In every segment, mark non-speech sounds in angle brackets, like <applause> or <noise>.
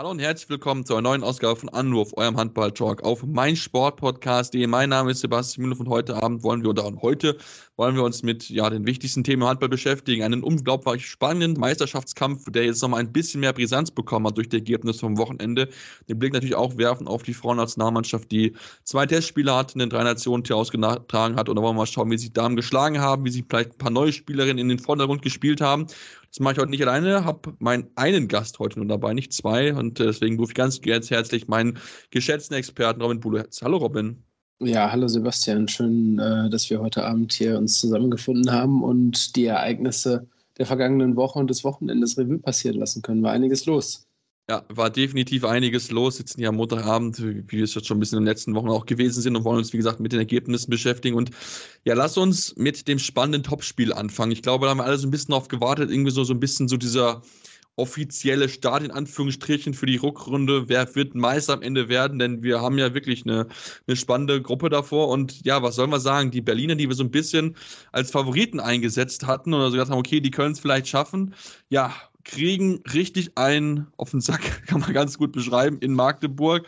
Hallo und herzlich willkommen zu einer neuen Ausgabe von Anruf, eurem Handball-Talk auf meinsportpodcast.de. Mein Name ist Sebastian Müller und heute Abend wollen wir, oder heute wollen wir uns mit ja, den wichtigsten Themen Handball beschäftigen. Einen unglaublich spannenden Meisterschaftskampf, der jetzt nochmal ein bisschen mehr Brisanz bekommen hat durch die Ergebnisse vom Wochenende. Den Blick natürlich auch werfen auf die Frauennationalmannschaft, die zwei Testspiele hat, in den drei Nationen ausgetragen hat. Und da wollen wir mal schauen, wie sich Damen geschlagen haben, wie sich vielleicht ein paar neue Spielerinnen in den Vordergrund gespielt haben. Das mache ich heute nicht alleine, habe meinen einen Gast heute nur dabei, nicht zwei. Und äh, deswegen rufe ich ganz, ganz herzlich meinen geschätzten Experten Robin Bulohetz. Hallo Robin. Ja, hallo Sebastian. Schön, äh, dass wir heute Abend hier uns zusammengefunden haben und die Ereignisse der vergangenen Woche und des Wochenendes Revue passieren lassen können. War einiges los. Ja, war definitiv einiges los. Sitzen hier am Montagabend, wie wir es jetzt schon ein bisschen in den letzten Wochen auch gewesen sind und wollen uns, wie gesagt, mit den Ergebnissen beschäftigen. Und ja, lass uns mit dem spannenden Topspiel anfangen. Ich glaube, da haben wir alle so ein bisschen auf gewartet, irgendwie so, so ein bisschen so dieser offizielle Start in Anführungsstrichen für die Rückrunde. Wer wird Meister am Ende werden? Denn wir haben ja wirklich eine, eine spannende Gruppe davor. Und ja, was sollen wir sagen? Die Berliner, die wir so ein bisschen als Favoriten eingesetzt hatten oder so gesagt haben, okay, die können es vielleicht schaffen. Ja, kriegen richtig einen auf den Sack, <laughs> kann man ganz gut beschreiben, in Magdeburg.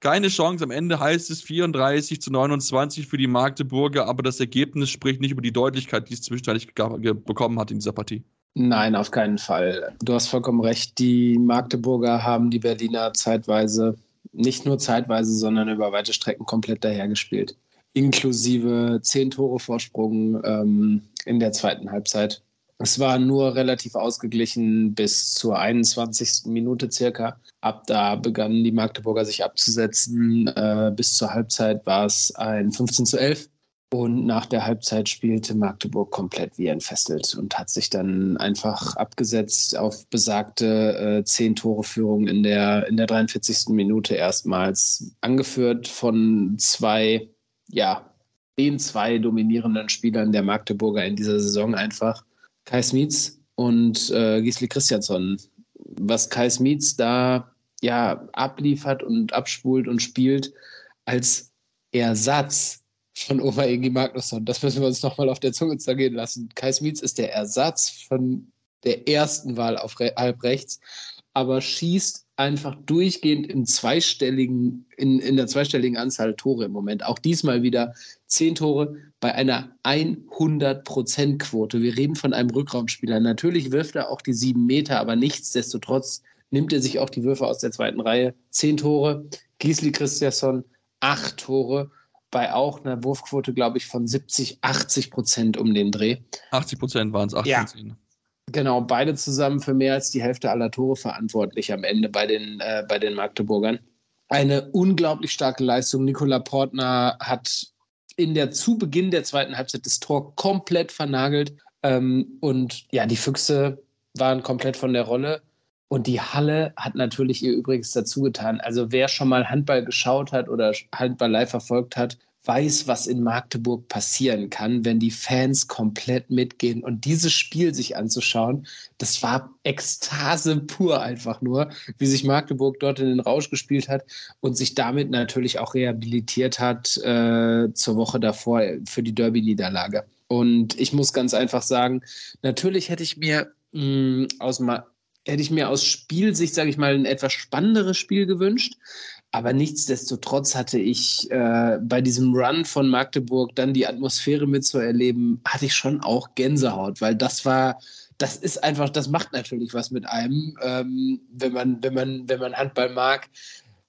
Keine Chance. Am Ende heißt es 34 zu 29 für die Magdeburger, aber das Ergebnis spricht nicht über die Deutlichkeit, die es zwischenzeitlich bekommen hat in dieser Partie. Nein, auf keinen Fall. Du hast vollkommen recht. Die Magdeburger haben die Berliner zeitweise, nicht nur zeitweise, sondern über weite Strecken komplett dahergespielt. Inklusive zehn Tore Vorsprung ähm, in der zweiten Halbzeit. Es war nur relativ ausgeglichen bis zur 21. Minute circa. Ab da begannen die Magdeburger sich abzusetzen. Äh, bis zur Halbzeit war es ein 15 zu 11. Und nach der Halbzeit spielte Magdeburg komplett wie entfesselt und hat sich dann einfach abgesetzt auf besagte äh, zehn Tore Führung in der, in der 43. Minute erstmals. Angeführt von zwei, ja, den zwei dominierenden Spielern der Magdeburger in dieser Saison einfach. Kai Smits und äh, Gisli Christiansson. Was Kai Smits da ja abliefert und abspult und spielt als Ersatz von Ova Egi Magnusson. Das müssen wir uns nochmal auf der Zunge zergehen lassen. Kai Smits ist der Ersatz von der ersten Wahl auf halb rechts, aber schießt einfach durchgehend im zweistelligen, in, in der zweistelligen Anzahl Tore im Moment. Auch diesmal wieder zehn Tore bei einer 100%-Quote. Wir reden von einem Rückraumspieler. Natürlich wirft er auch die sieben Meter, aber nichtsdestotrotz nimmt er sich auch die Würfe aus der zweiten Reihe. Zehn Tore. Gisli Christiansson, acht Tore bei auch einer Wurfquote, glaube ich, von 70, 80 Prozent um den Dreh. 80 Prozent waren es, 18. Ja. Genau, beide zusammen für mehr als die Hälfte aller Tore verantwortlich am Ende bei den, äh, bei den Magdeburgern. Eine unglaublich starke Leistung. Nikola Portner hat in der zu Beginn der zweiten Halbzeit das Tor komplett vernagelt. Ähm, und ja, die Füchse waren komplett von der Rolle. Und die Halle hat natürlich ihr Übriges dazu getan. Also wer schon mal Handball geschaut hat oder Handball live verfolgt hat, weiß, was in Magdeburg passieren kann, wenn die Fans komplett mitgehen. Und dieses Spiel sich anzuschauen, das war Ekstase pur einfach nur, wie sich Magdeburg dort in den Rausch gespielt hat und sich damit natürlich auch rehabilitiert hat äh, zur Woche davor für die Derby-Niederlage. Und ich muss ganz einfach sagen, natürlich hätte ich mir mh, aus hätte ich mir aus Spielsicht, sage ich mal, ein etwas spannenderes Spiel gewünscht. Aber nichtsdestotrotz hatte ich äh, bei diesem Run von Magdeburg dann die Atmosphäre mitzuerleben, hatte ich schon auch Gänsehaut, weil das war, das ist einfach, das macht natürlich was mit einem, ähm, wenn man, wenn man, wenn man Handball mag,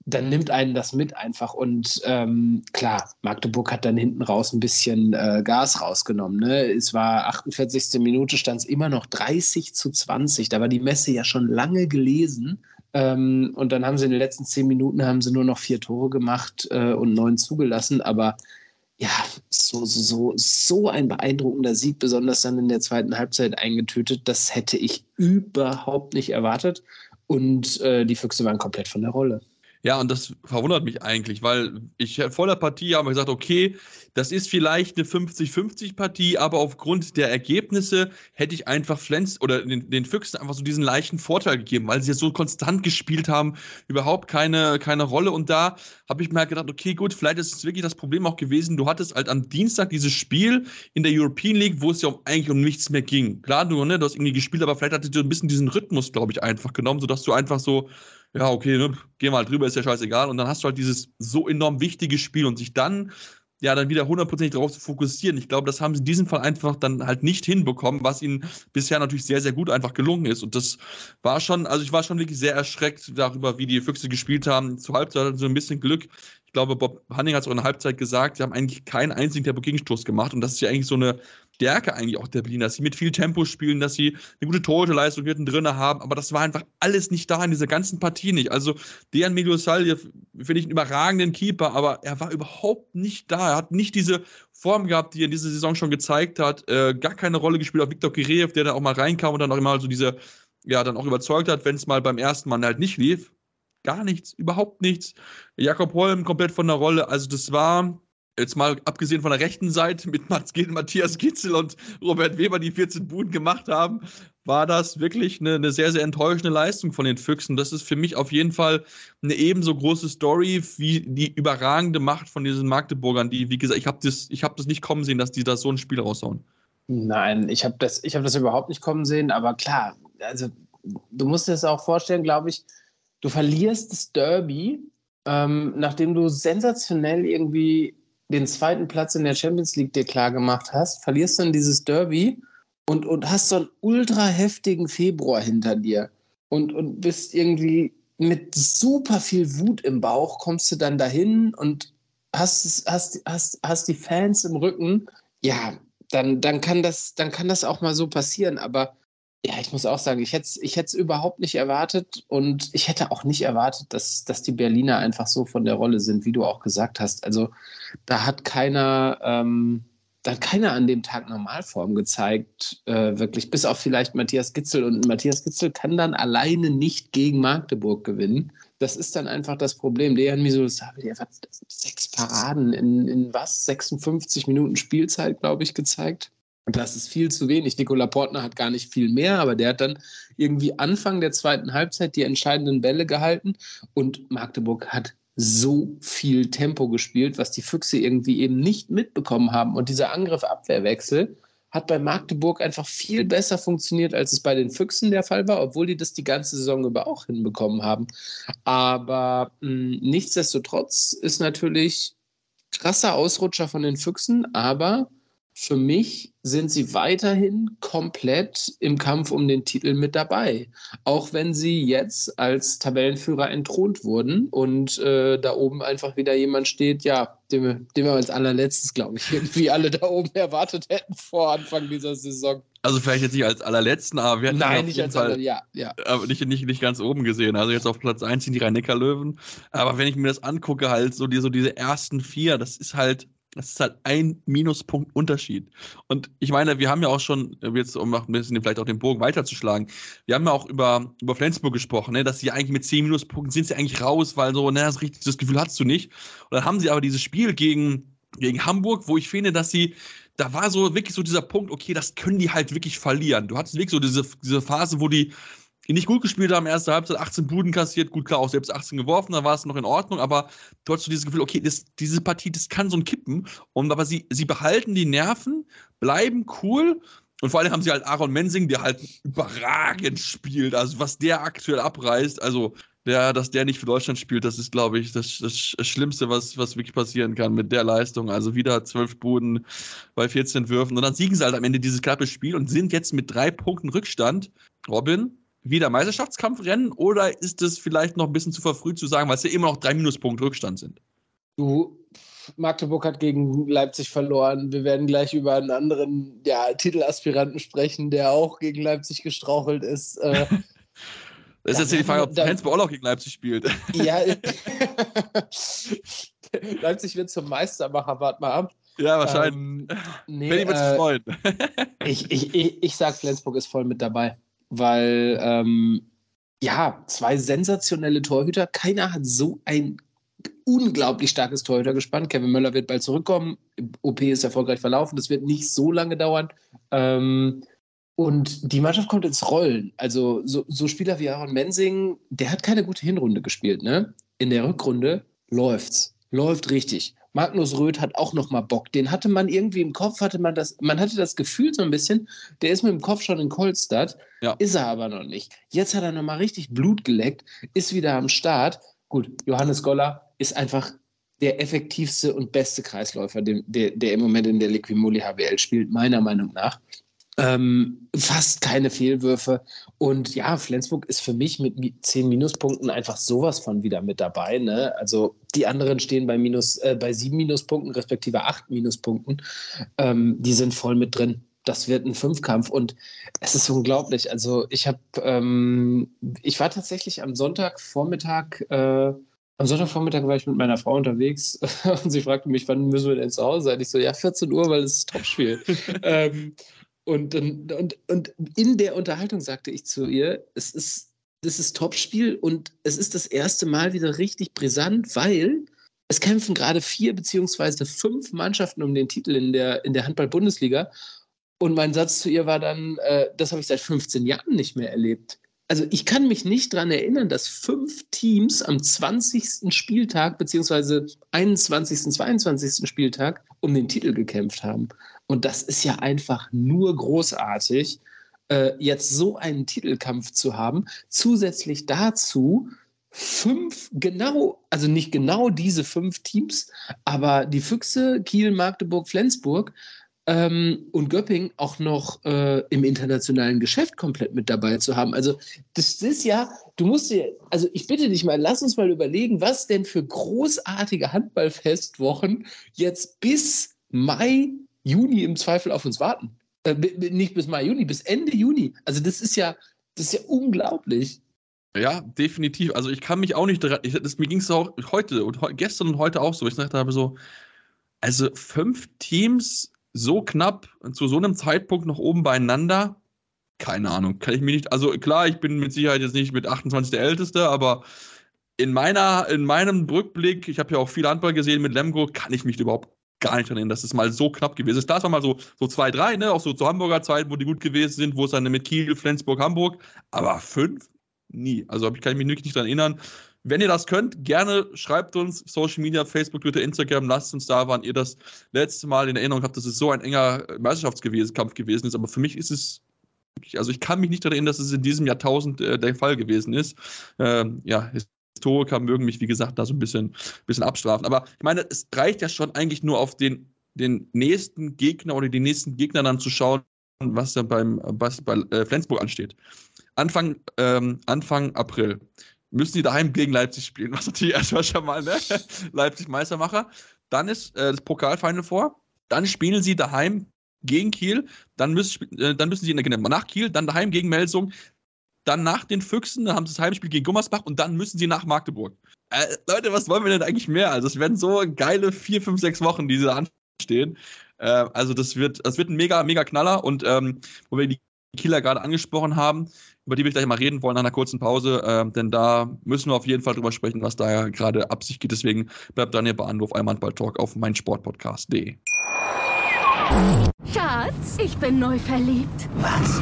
dann nimmt einen das mit einfach. Und ähm, klar, Magdeburg hat dann hinten raus ein bisschen äh, Gas rausgenommen. Ne? Es war 48. Minute, stand es immer noch 30 zu 20. Da war die Messe ja schon lange gelesen. Ähm, und dann haben sie in den letzten zehn Minuten haben sie nur noch vier Tore gemacht äh, und neun zugelassen. Aber ja, so, so, so ein beeindruckender Sieg, besonders dann in der zweiten Halbzeit eingetötet, das hätte ich überhaupt nicht erwartet. Und äh, die Füchse waren komplett von der Rolle. Ja, und das verwundert mich eigentlich, weil ich vor der Partie habe gesagt, okay, das ist vielleicht eine 50-50-Partie, aber aufgrund der Ergebnisse hätte ich einfach Flens oder den, den, Füchsen einfach so diesen leichten Vorteil gegeben, weil sie ja so konstant gespielt haben, überhaupt keine, keine Rolle. Und da habe ich mir halt gedacht, okay, gut, vielleicht ist es wirklich das Problem auch gewesen. Du hattest halt am Dienstag dieses Spiel in der European League, wo es ja eigentlich um nichts mehr ging. Klar, du, ne, du hast irgendwie gespielt, aber vielleicht hattest du ein bisschen diesen Rhythmus, glaube ich, einfach genommen, sodass du einfach so ja, okay, ne, geh mal drüber, ist ja scheißegal. Und dann hast du halt dieses so enorm wichtige Spiel und sich dann ja, dann wieder hundertprozentig darauf zu fokussieren. Ich glaube, das haben sie in diesem Fall einfach dann halt nicht hinbekommen, was ihnen bisher natürlich sehr, sehr gut einfach gelungen ist. Und das war schon, also ich war schon wirklich sehr erschreckt darüber, wie die Füchse gespielt haben. Zur Halbzeit sie ein bisschen Glück. Ich glaube, Bob Hanning hat es auch in der Halbzeit gesagt, sie haben eigentlich keinen einzigen Tempo-Gegenstoß gemacht. Und das ist ja eigentlich so eine Stärke eigentlich auch der Berliner, dass sie mit viel Tempo spielen, dass sie eine gute Torhüterleistung hinten drin haben. Aber das war einfach alles nicht da in dieser ganzen Partie nicht. Also, Dejan Medusal, finde ich einen überragenden Keeper, aber er war überhaupt nicht da. Er hat nicht diese Form gehabt, die er in dieser Saison schon gezeigt hat. Äh, gar keine Rolle gespielt auf Viktor Kireev, der da auch mal reinkam und dann auch immer so diese, ja, dann auch überzeugt hat, wenn es mal beim ersten Mal halt nicht lief gar nichts, überhaupt nichts. Jakob Holm komplett von der Rolle. Also das war jetzt mal abgesehen von der rechten Seite mit Matthias Gitzel und Robert Weber, die 14 Buden gemacht haben, war das wirklich eine, eine, sehr, sehr enttäuschende Leistung von den Füchsen. Das ist für mich auf jeden Fall eine ebenso große Story wie die überragende Macht von diesen Magdeburgern, die, wie gesagt, ich habe das, hab das nicht kommen sehen, dass die da so ein Spiel raushauen. Nein, ich habe das, hab das überhaupt nicht kommen sehen, aber klar, also du musst dir das auch vorstellen, glaube ich, du verlierst das Derby, ähm, nachdem du sensationell irgendwie den zweiten Platz in der Champions League dir klar gemacht hast, verlierst dann dieses Derby und, und hast so einen ultra heftigen Februar hinter dir und, und bist irgendwie mit super viel Wut im Bauch, kommst du dann dahin und hast, hast, hast, hast die Fans im Rücken. Ja, dann, dann, kann das, dann kann das auch mal so passieren, aber ja, ich muss auch sagen, ich hätte es ich überhaupt nicht erwartet und ich hätte auch nicht erwartet, dass, dass die Berliner einfach so von der Rolle sind, wie du auch gesagt hast. Also da hat keiner, ähm, da hat keiner an dem Tag Normalform gezeigt, äh, wirklich, bis auf vielleicht Matthias Gitzel. Und Matthias Gitzel kann dann alleine nicht gegen Magdeburg gewinnen. Das ist dann einfach das Problem. Dejan Misosavi, der hat sechs Paraden in, in was? 56 Minuten Spielzeit, glaube ich, gezeigt. Das ist viel zu wenig. Nikola Portner hat gar nicht viel mehr, aber der hat dann irgendwie Anfang der zweiten Halbzeit die entscheidenden Bälle gehalten und Magdeburg hat so viel Tempo gespielt, was die Füchse irgendwie eben nicht mitbekommen haben. Und dieser Angriff-Abwehrwechsel hat bei Magdeburg einfach viel besser funktioniert, als es bei den Füchsen der Fall war, obwohl die das die ganze Saison über auch hinbekommen haben. Aber mh, hm, nichtsdestotrotz ist natürlich krasser Ausrutscher von den Füchsen, aber für mich sind sie weiterhin komplett im Kampf um den Titel mit dabei. Auch wenn sie jetzt als Tabellenführer entthront wurden und äh, da oben einfach wieder jemand steht, ja, den, den wir als allerletztes, glaube ich, <laughs> irgendwie alle da oben erwartet hätten vor Anfang dieser Saison. Also vielleicht jetzt nicht als allerletzten, aber wir hatten Nein, nicht als Fall, ja, ja. Aber nicht, nicht, nicht ganz oben gesehen. Also jetzt auf Platz 1 sind die Rhein-Neckar-Löwen. Aber wenn ich mir das angucke, halt so, die, so diese ersten vier, das ist halt das ist halt ein Minuspunkt Unterschied. Und ich meine, wir haben ja auch schon, jetzt um ein bisschen vielleicht auch den Bogen weiterzuschlagen, wir haben ja auch über, über Flensburg gesprochen, ne, dass sie eigentlich mit zehn Minuspunkten sind sie eigentlich raus, weil so, ne, das, richtig, das Gefühl hast du nicht. Und dann haben sie aber dieses Spiel gegen, gegen Hamburg, wo ich finde, dass sie, da war so wirklich so dieser Punkt, okay, das können die halt wirklich verlieren. Du hattest wirklich so diese, diese Phase, wo die nicht gut gespielt haben, erste Halbzeit 18 Buden kassiert, gut klar, auch selbst 18 geworfen, da war es noch in Ordnung, aber du hast so dieses Gefühl, okay, das, diese Partie, das kann so ein Kippen. Und aber sie, sie behalten die Nerven, bleiben cool und vor allem haben sie halt Aaron Mensing, der halt überragend spielt. Also was der aktuell abreißt, also der, dass der nicht für Deutschland spielt, das ist, glaube ich, das, das Schlimmste, was, was wirklich passieren kann mit der Leistung. Also wieder zwölf Buden bei 14 Würfen. Und dann siegen sie halt am Ende dieses knappe Spiel und sind jetzt mit drei Punkten Rückstand. Robin, wieder Meisterschaftskampf rennen oder ist es vielleicht noch ein bisschen zu verfrüht zu sagen, weil es ja immer noch drei Minuspunkte Rückstand sind? Du, Magdeburg hat gegen Leipzig verloren. Wir werden gleich über einen anderen ja, Titelaspiranten sprechen, der auch gegen Leipzig gestrauchelt ist. Äh, <laughs> das ist jetzt die Frage, ob Flensburg auch gegen Leipzig spielt. Ja, <laughs> <laughs> Leipzig wird zum Meistermacher, warte mal ab. Ja, wahrscheinlich. Ähm, nee, Benny wird sich äh, freuen. ich, ich, ich, ich sag, Flensburg ist voll mit dabei weil ähm, ja, zwei sensationelle Torhüter. Keiner hat so ein unglaublich starkes Torhüter gespannt. Kevin Möller wird bald zurückkommen. OP ist erfolgreich verlaufen. Das wird nicht so lange dauern. Ähm, und die Mannschaft kommt ins Rollen. Also so, so Spieler wie Aaron Mensing, der hat keine gute Hinrunde gespielt. Ne? In der Rückrunde läuft's. Läuft richtig. Magnus Röth hat auch noch mal Bock. Den hatte man irgendwie im Kopf, hatte man das, man hatte das Gefühl so ein bisschen, der ist mit dem Kopf schon in Kolstadt, ja. ist er aber noch nicht. Jetzt hat er noch mal richtig Blut geleckt, ist wieder am Start. Gut, Johannes Goller ist einfach der effektivste und beste Kreisläufer, der, der, im Moment in der Liquimoli HBL spielt, meiner Meinung nach. Ähm, fast keine Fehlwürfe. Und ja, Flensburg ist für mich mit zehn Minuspunkten einfach sowas von wieder mit dabei. Ne? Also die anderen stehen bei, minus, äh, bei sieben Minuspunkten, respektive acht Minuspunkten. Ähm, die sind voll mit drin. Das wird ein Fünfkampf und es ist unglaublich. Also ich habe, ähm, ich war tatsächlich am Sonntagvormittag, äh, am Sonntagvormittag war ich mit meiner Frau unterwegs <laughs> und sie fragte mich, wann müssen wir denn zu Hause sein? Ich so, ja, 14 Uhr, weil es ist Topspiel. <laughs> ähm, und, und, und, in der Unterhaltung sagte ich zu ihr, es ist, das ist Topspiel und es ist das erste Mal wieder richtig brisant, weil es kämpfen gerade vier beziehungsweise fünf Mannschaften um den Titel in der, in der Handball-Bundesliga. Und mein Satz zu ihr war dann, äh, das habe ich seit 15 Jahren nicht mehr erlebt. Also ich kann mich nicht daran erinnern, dass fünf Teams am 20. Spieltag beziehungsweise 21., 22. Spieltag um den Titel gekämpft haben. Und das ist ja einfach nur großartig, äh, jetzt so einen Titelkampf zu haben. Zusätzlich dazu fünf genau, also nicht genau diese fünf Teams, aber die Füchse, Kiel, Magdeburg, Flensburg ähm, und Göpping auch noch äh, im internationalen Geschäft komplett mit dabei zu haben. Also das ist ja, du musst dir, also ich bitte dich mal, lass uns mal überlegen, was denn für großartige Handballfestwochen jetzt bis Mai Juni im Zweifel auf uns warten. Äh, nicht bis Mai, Juni, bis Ende Juni. Also das ist ja, das ist ja unglaublich. Ja, definitiv. Also ich kann mich auch nicht daran, ich, das, mir ging es auch heute und he, gestern und heute auch so. Ich dachte habe so, also fünf Teams so knapp zu so einem Zeitpunkt noch oben beieinander, keine Ahnung, kann ich mir nicht, also klar, ich bin mit Sicherheit jetzt nicht mit 28 der Älteste, aber in meiner, in meinem Rückblick, ich habe ja auch viel Handball gesehen mit Lemgo, kann ich mich überhaupt gar nicht dran erinnern, dass es mal so knapp gewesen ist. Klar, es war mal so, so zwei, drei, ne, auch so zur Hamburger Zeit, wo die gut gewesen sind, wo es dann mit Kiel, Flensburg, Hamburg, aber fünf? Nie. Also kann ich mich wirklich nicht dran erinnern. Wenn ihr das könnt, gerne schreibt uns Social Media, Facebook, Twitter, Instagram, lasst uns da, wann ihr das letzte Mal in Erinnerung habt, dass es so ein enger Meisterschaftskampf gewesen ist. Aber für mich ist es also ich kann mich nicht daran erinnern, dass es in diesem Jahrtausend äh, der Fall gewesen ist. Ähm, ja, Historiker mögen mich, wie gesagt, da so ein bisschen, bisschen abstrafen. Aber ich meine, es reicht ja schon eigentlich nur auf den, den nächsten Gegner oder die nächsten Gegner dann zu schauen, was dann beim was bei äh, Flensburg ansteht. Anfang, ähm, Anfang April müssen die daheim gegen Leipzig spielen, was natürlich <laughs> erstmal schon mal ne? Leipzig Meistermacher. Dann ist äh, das Pokalfinale vor. Dann spielen sie daheim gegen Kiel. Dann müssen, äh, dann müssen sie in nach Kiel, dann daheim gegen Melsung dann nach den Füchsen, dann haben sie das Heimspiel gegen Gummersbach und dann müssen sie nach Magdeburg. Äh, Leute, was wollen wir denn eigentlich mehr? Also es werden so geile vier, fünf, sechs Wochen, die da anstehen. Äh, also das wird, das wird ein mega, mega Knaller und ähm, wo wir die Kieler gerade angesprochen haben, über die will ich gleich mal reden wollen nach einer kurzen Pause, äh, denn da müssen wir auf jeden Fall drüber sprechen, was da ja gerade ab sich geht. Deswegen bleibt dann hier bei Anruf einmal Talk auf meinsportpodcast.de. Schatz, ich bin neu verliebt. Was?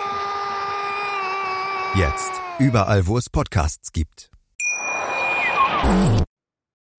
Jetzt überall, wo es Podcasts gibt.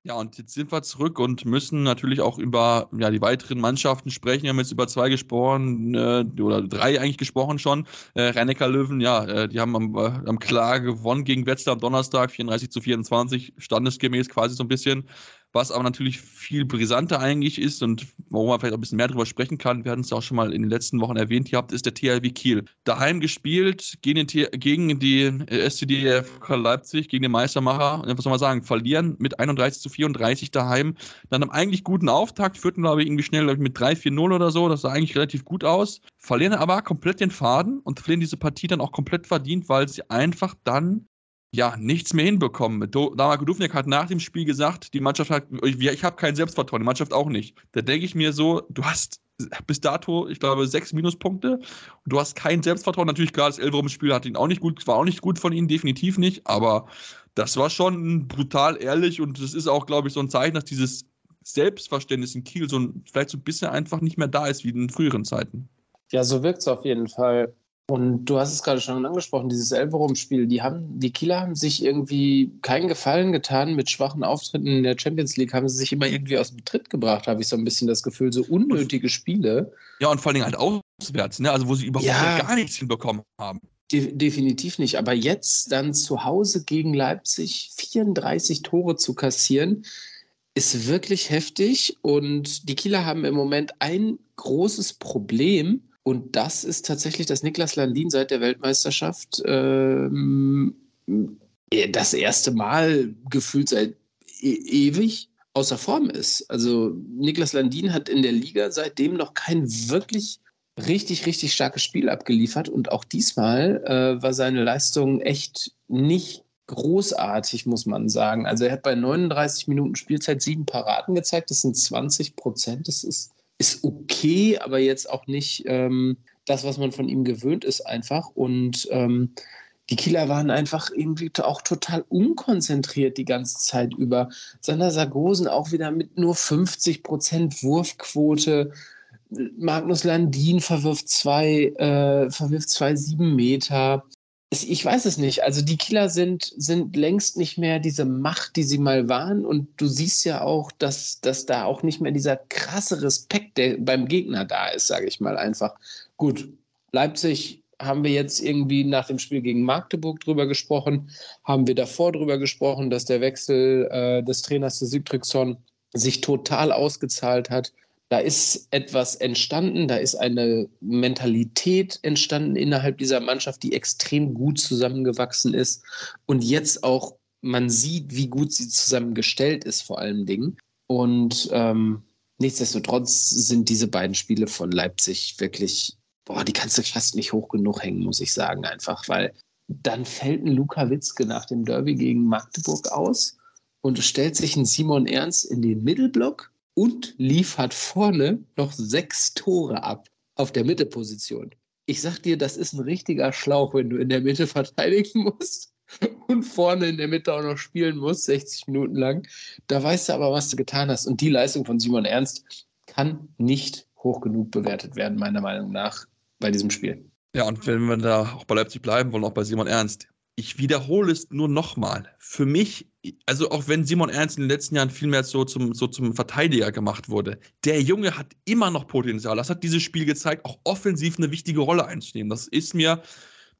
Ja, und jetzt sind wir zurück und müssen natürlich auch über ja, die weiteren Mannschaften sprechen. Wir haben jetzt über zwei gesprochen, äh, oder drei eigentlich gesprochen schon. Äh, Rennecker Löwen, ja, äh, die haben am, äh, am klar gewonnen gegen Wetzlar am Donnerstag, 34 zu 24, standesgemäß quasi so ein bisschen. Was aber natürlich viel brisanter eigentlich ist und wo man vielleicht auch ein bisschen mehr drüber sprechen kann, wir hatten es ja auch schon mal in den letzten Wochen erwähnt gehabt, ist der THW Kiel. Daheim gespielt gegen, den, gegen die SCD Leipzig, gegen den Meistermacher, was soll man sagen, verlieren mit 31 zu 34 daheim. Dann einem eigentlich guten Auftakt, führten glaube ich irgendwie schnell ich, mit 3-4-0 oder so, das sah eigentlich relativ gut aus, verlieren aber komplett den Faden und verlieren diese Partie dann auch komplett verdient, weil sie einfach dann ja, nichts mehr hinbekommen. Damarko Dufnik hat nach dem Spiel gesagt, die Mannschaft hat, ich, ich habe kein Selbstvertrauen, die Mannschaft auch nicht. Da denke ich mir so, du hast bis dato, ich glaube, sechs Minuspunkte. Und du hast kein Selbstvertrauen. Natürlich, klar, das Elverum-Spiel hat ihn auch nicht gut, war auch nicht gut von ihnen, definitiv nicht. Aber das war schon brutal ehrlich und das ist auch, glaube ich, so ein Zeichen, dass dieses Selbstverständnis in Kiel so ein, vielleicht so ein bisschen einfach nicht mehr da ist wie in früheren Zeiten. Ja, so wirkt es auf jeden Fall. Und du hast es gerade schon angesprochen, dieses Elverum-Spiel, die haben, die Kieler haben sich irgendwie keinen Gefallen getan mit schwachen Auftritten in der Champions League, haben sie sich immer irgendwie aus dem Tritt gebracht, habe ich so ein bisschen das Gefühl, so unnötige Spiele. Ja, und vor allen Dingen halt auswärts, ne? Also wo sie überhaupt ja, gar nichts hinbekommen haben. De definitiv nicht. Aber jetzt dann zu Hause gegen Leipzig 34 Tore zu kassieren, ist wirklich heftig. Und die Kieler haben im Moment ein großes Problem und das ist tatsächlich, dass Niklas Landin seit der Weltmeisterschaft ähm, das erste Mal gefühlt seit e ewig außer Form ist. Also Niklas Landin hat in der Liga seitdem noch kein wirklich richtig, richtig starkes Spiel abgeliefert. Und auch diesmal äh, war seine Leistung echt nicht großartig, muss man sagen. Also er hat bei 39 Minuten Spielzeit sieben Paraden gezeigt. Das sind 20 Prozent. Das ist ist okay, aber jetzt auch nicht ähm, das, was man von ihm gewöhnt ist, einfach. Und ähm, die Kieler waren einfach irgendwie auch total unkonzentriert die ganze Zeit über. Sander Sargosen auch wieder mit nur 50 Prozent Wurfquote. Magnus Landin verwirft zwei, äh, verwirft zwei sieben Meter ich weiß es nicht. Also die Kieler sind, sind längst nicht mehr diese Macht, die sie mal waren. Und du siehst ja auch, dass, dass da auch nicht mehr dieser krasse Respekt der beim Gegner da ist, sage ich mal einfach. Gut, Leipzig haben wir jetzt irgendwie nach dem Spiel gegen Magdeburg drüber gesprochen, haben wir davor drüber gesprochen, dass der Wechsel äh, des Trainers des Sigtrygson sich total ausgezahlt hat. Da ist etwas entstanden, da ist eine Mentalität entstanden innerhalb dieser Mannschaft, die extrem gut zusammengewachsen ist und jetzt auch man sieht, wie gut sie zusammengestellt ist, vor allen Dingen. Und ähm, nichtsdestotrotz sind diese beiden Spiele von Leipzig wirklich, boah, die kannst du fast nicht hoch genug hängen, muss ich sagen, einfach, weil dann fällt ein Luka Witzke nach dem Derby gegen Magdeburg aus und stellt sich ein Simon Ernst in den Mittelblock und liefert vorne noch sechs Tore ab auf der Mitteposition. Ich sag dir, das ist ein richtiger Schlauch, wenn du in der Mitte verteidigen musst <laughs> und vorne in der Mitte auch noch spielen musst, 60 Minuten lang. Da weißt du aber, was du getan hast. Und die Leistung von Simon Ernst kann nicht hoch genug bewertet werden, meiner Meinung nach, bei diesem Spiel. Ja, und wenn wir da auch bei Leipzig bleiben wollen, auch bei Simon Ernst, ich wiederhole es nur nochmal. Für mich, also auch wenn Simon Ernst in den letzten Jahren viel mehr so zum, so zum Verteidiger gemacht wurde, der Junge hat immer noch Potenzial. Das hat dieses Spiel gezeigt, auch offensiv eine wichtige Rolle einzunehmen. Das ist mir,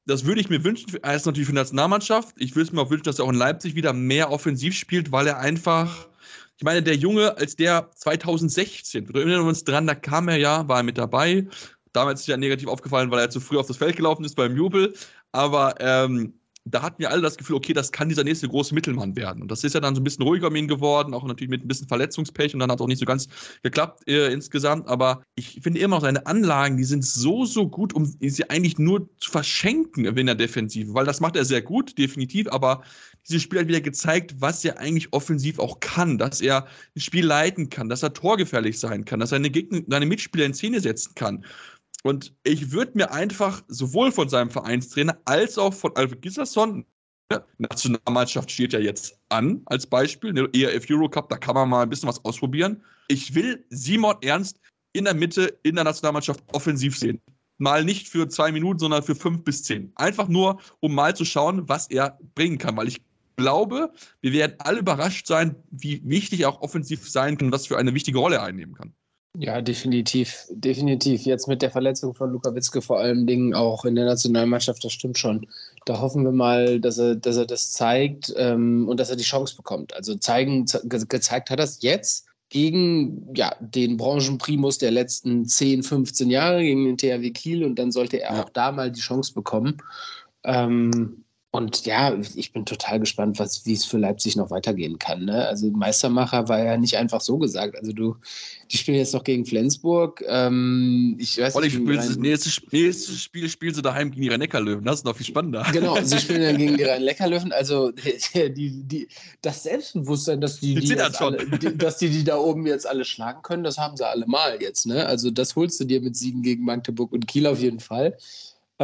das würde ich mir wünschen, erst natürlich für die Nationalmannschaft. Ich würde es mir auch wünschen, dass er auch in Leipzig wieder mehr offensiv spielt, weil er einfach, ich meine, der Junge, als der 2016, wir erinnern uns dran, da kam er ja, war er mit dabei. Damals ist ja negativ aufgefallen, weil er zu früh auf das Feld gelaufen ist beim Jubel. Aber ähm, da hatten wir alle das Gefühl, okay, das kann dieser nächste große Mittelmann werden. Und das ist ja dann so ein bisschen ruhiger um ihn geworden, auch natürlich mit ein bisschen Verletzungspech und dann hat es auch nicht so ganz geklappt äh, insgesamt. Aber ich finde immer noch seine Anlagen, die sind so, so gut, um sie eigentlich nur zu verschenken in der Defensive, weil das macht er sehr gut, definitiv. Aber dieses Spiel hat wieder gezeigt, was er eigentlich offensiv auch kann, dass er ein Spiel leiten kann, dass er torgefährlich sein kann, dass er seine, Gegner, seine Mitspieler in Szene setzen kann. Und ich würde mir einfach sowohl von seinem Vereinstrainer als auch von Alfred Gislason, ne, Nationalmannschaft steht ja jetzt an als Beispiel, ne, ERF Eurocup, da kann man mal ein bisschen was ausprobieren. Ich will Simon Ernst in der Mitte in der Nationalmannschaft offensiv sehen. Mal nicht für zwei Minuten, sondern für fünf bis zehn. Einfach nur, um mal zu schauen, was er bringen kann, weil ich glaube, wir werden alle überrascht sein, wie wichtig er auch offensiv sein kann, was für eine wichtige Rolle er einnehmen kann. Ja, definitiv, definitiv. Jetzt mit der Verletzung von Luka Witzke vor allen Dingen auch in der Nationalmannschaft, das stimmt schon. Da hoffen wir mal, dass er, dass er das zeigt ähm, und dass er die Chance bekommt. Also zeigen, ze gezeigt hat er es jetzt gegen ja, den Branchenprimus der letzten 10, 15 Jahre, gegen den THW Kiel und dann sollte er auch da mal die Chance bekommen. Ähm, und ja, ich bin total gespannt, was, wie es für Leipzig noch weitergehen kann. Ne? Also Meistermacher war ja nicht einfach so gesagt. Also du, die spielen jetzt noch gegen Flensburg. Ähm, ich weiß Olli, nicht. Das nächste, nächste Spiel spielen sie daheim gegen die Rhein-Neckar-Löwen. Das ist noch viel spannender. Genau, sie <laughs> spielen dann gegen die Rhein-Neckar-Löwen. Also <laughs> die, die, das Selbstbewusstsein, dass die, die, die alle, die, dass die die da oben jetzt alle schlagen können, das haben sie alle mal jetzt. Ne? Also das holst du dir mit Siegen gegen Magdeburg und Kiel auf jeden Fall.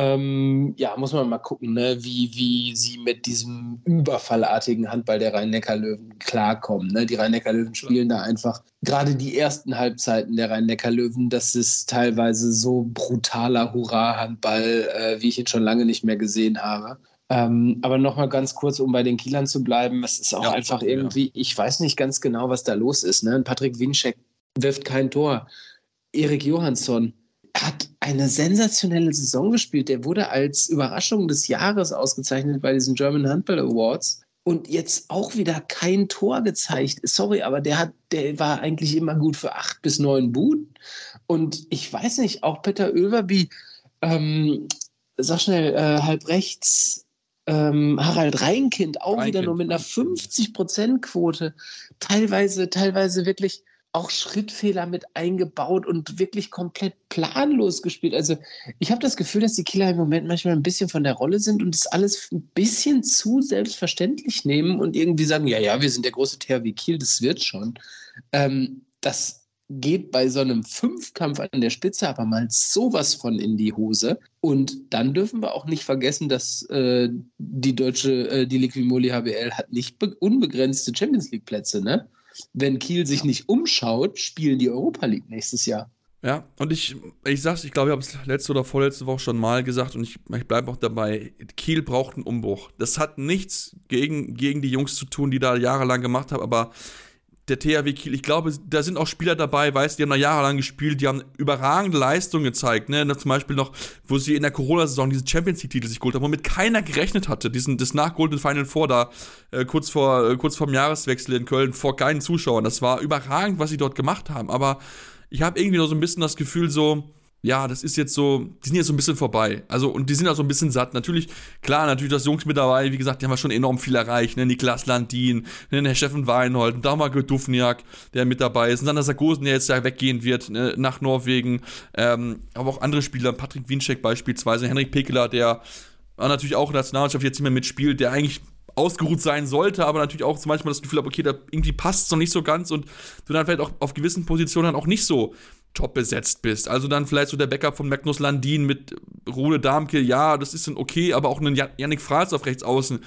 Ähm, ja, muss man mal gucken, ne, wie, wie sie mit diesem überfallartigen Handball der Rhein-Neckar-Löwen klarkommen. Ne? Die Rhein-Neckar-Löwen spielen da einfach gerade die ersten Halbzeiten der Rhein-Neckar-Löwen, das ist teilweise so brutaler Hurra-Handball, äh, wie ich ihn schon lange nicht mehr gesehen habe. Ähm, aber nochmal ganz kurz, um bei den Kielern zu bleiben, es ist auch ja, einfach irgendwie, ja. ich weiß nicht ganz genau, was da los ist. Ne? Patrick Winczek wirft kein Tor. Erik Johansson hat eine sensationelle Saison gespielt. Der wurde als Überraschung des Jahres ausgezeichnet bei diesen German Handball Awards und jetzt auch wieder kein Tor gezeigt. Sorry, aber der hat, der war eigentlich immer gut für acht bis neun Buden. Und ich weiß nicht, auch Peter Överby, ähm, sag schnell, äh, halb rechts, ähm, Harald Reinkind auch Reinkind. wieder nur mit einer 50%-Quote. Teilweise, teilweise wirklich auch Schrittfehler mit eingebaut und wirklich komplett planlos gespielt. Also ich habe das Gefühl, dass die Kieler im Moment manchmal ein bisschen von der Rolle sind und das alles ein bisschen zu selbstverständlich nehmen und irgendwie sagen, ja, ja, wir sind der große THW Kiel, das wird schon. Ähm, das geht bei so einem Fünfkampf an der Spitze aber mal sowas von in die Hose. Und dann dürfen wir auch nicht vergessen, dass äh, die deutsche, äh, die Liquimoli HBL hat nicht unbegrenzte Champions League Plätze, ne? Wenn Kiel sich nicht umschaut, spielen die Europa League nächstes Jahr. Ja, und ich, ich sag's, ich glaube, ich habe es letzte oder vorletzte Woche schon mal gesagt und ich, ich bleibe auch dabei. Kiel braucht einen Umbruch. Das hat nichts gegen, gegen die Jungs zu tun, die da jahrelang gemacht haben, aber der THW Kiel, ich glaube, da sind auch Spieler dabei, weißt die haben da jahrelang gespielt, die haben überragende Leistungen gezeigt, ne? Zum Beispiel noch, wo sie in der Corona-Saison diese Champions League-Titel sich geholt haben, womit keiner gerechnet hatte, diesen, das nachgeholte Final Four da, äh, kurz vor, äh, kurz vorm Jahreswechsel in Köln, vor keinen Zuschauern. Das war überragend, was sie dort gemacht haben, aber ich habe irgendwie noch so ein bisschen das Gefühl so, ja, das ist jetzt so, die sind jetzt so ein bisschen vorbei. Also, und die sind auch so ein bisschen satt. Natürlich, klar, natürlich, das Jungs mit dabei, wie gesagt, die haben ja schon enorm viel erreicht, ne? Niklas Landin, ne? der Steffen Weinhold, und Damar Dufniak, der mit dabei ist, und dann der Sargosen, der jetzt ja weggehen wird, ne? nach Norwegen, ähm, aber auch andere Spieler, Patrick Winczek beispielsweise, Henrik Pekeler, der natürlich auch in der Nationalmannschaft jetzt nicht mehr mitspielt, der eigentlich ausgeruht sein sollte, aber natürlich auch manchmal das Gefühl habe, okay, da irgendwie passt es noch nicht so ganz und du dann vielleicht auch auf gewissen Positionen auch nicht so top besetzt bist. Also dann vielleicht so der Backup von Magnus Landin mit Rude Darmke, ja, das ist dann okay, aber auch einen Yannick Franz auf rechts außen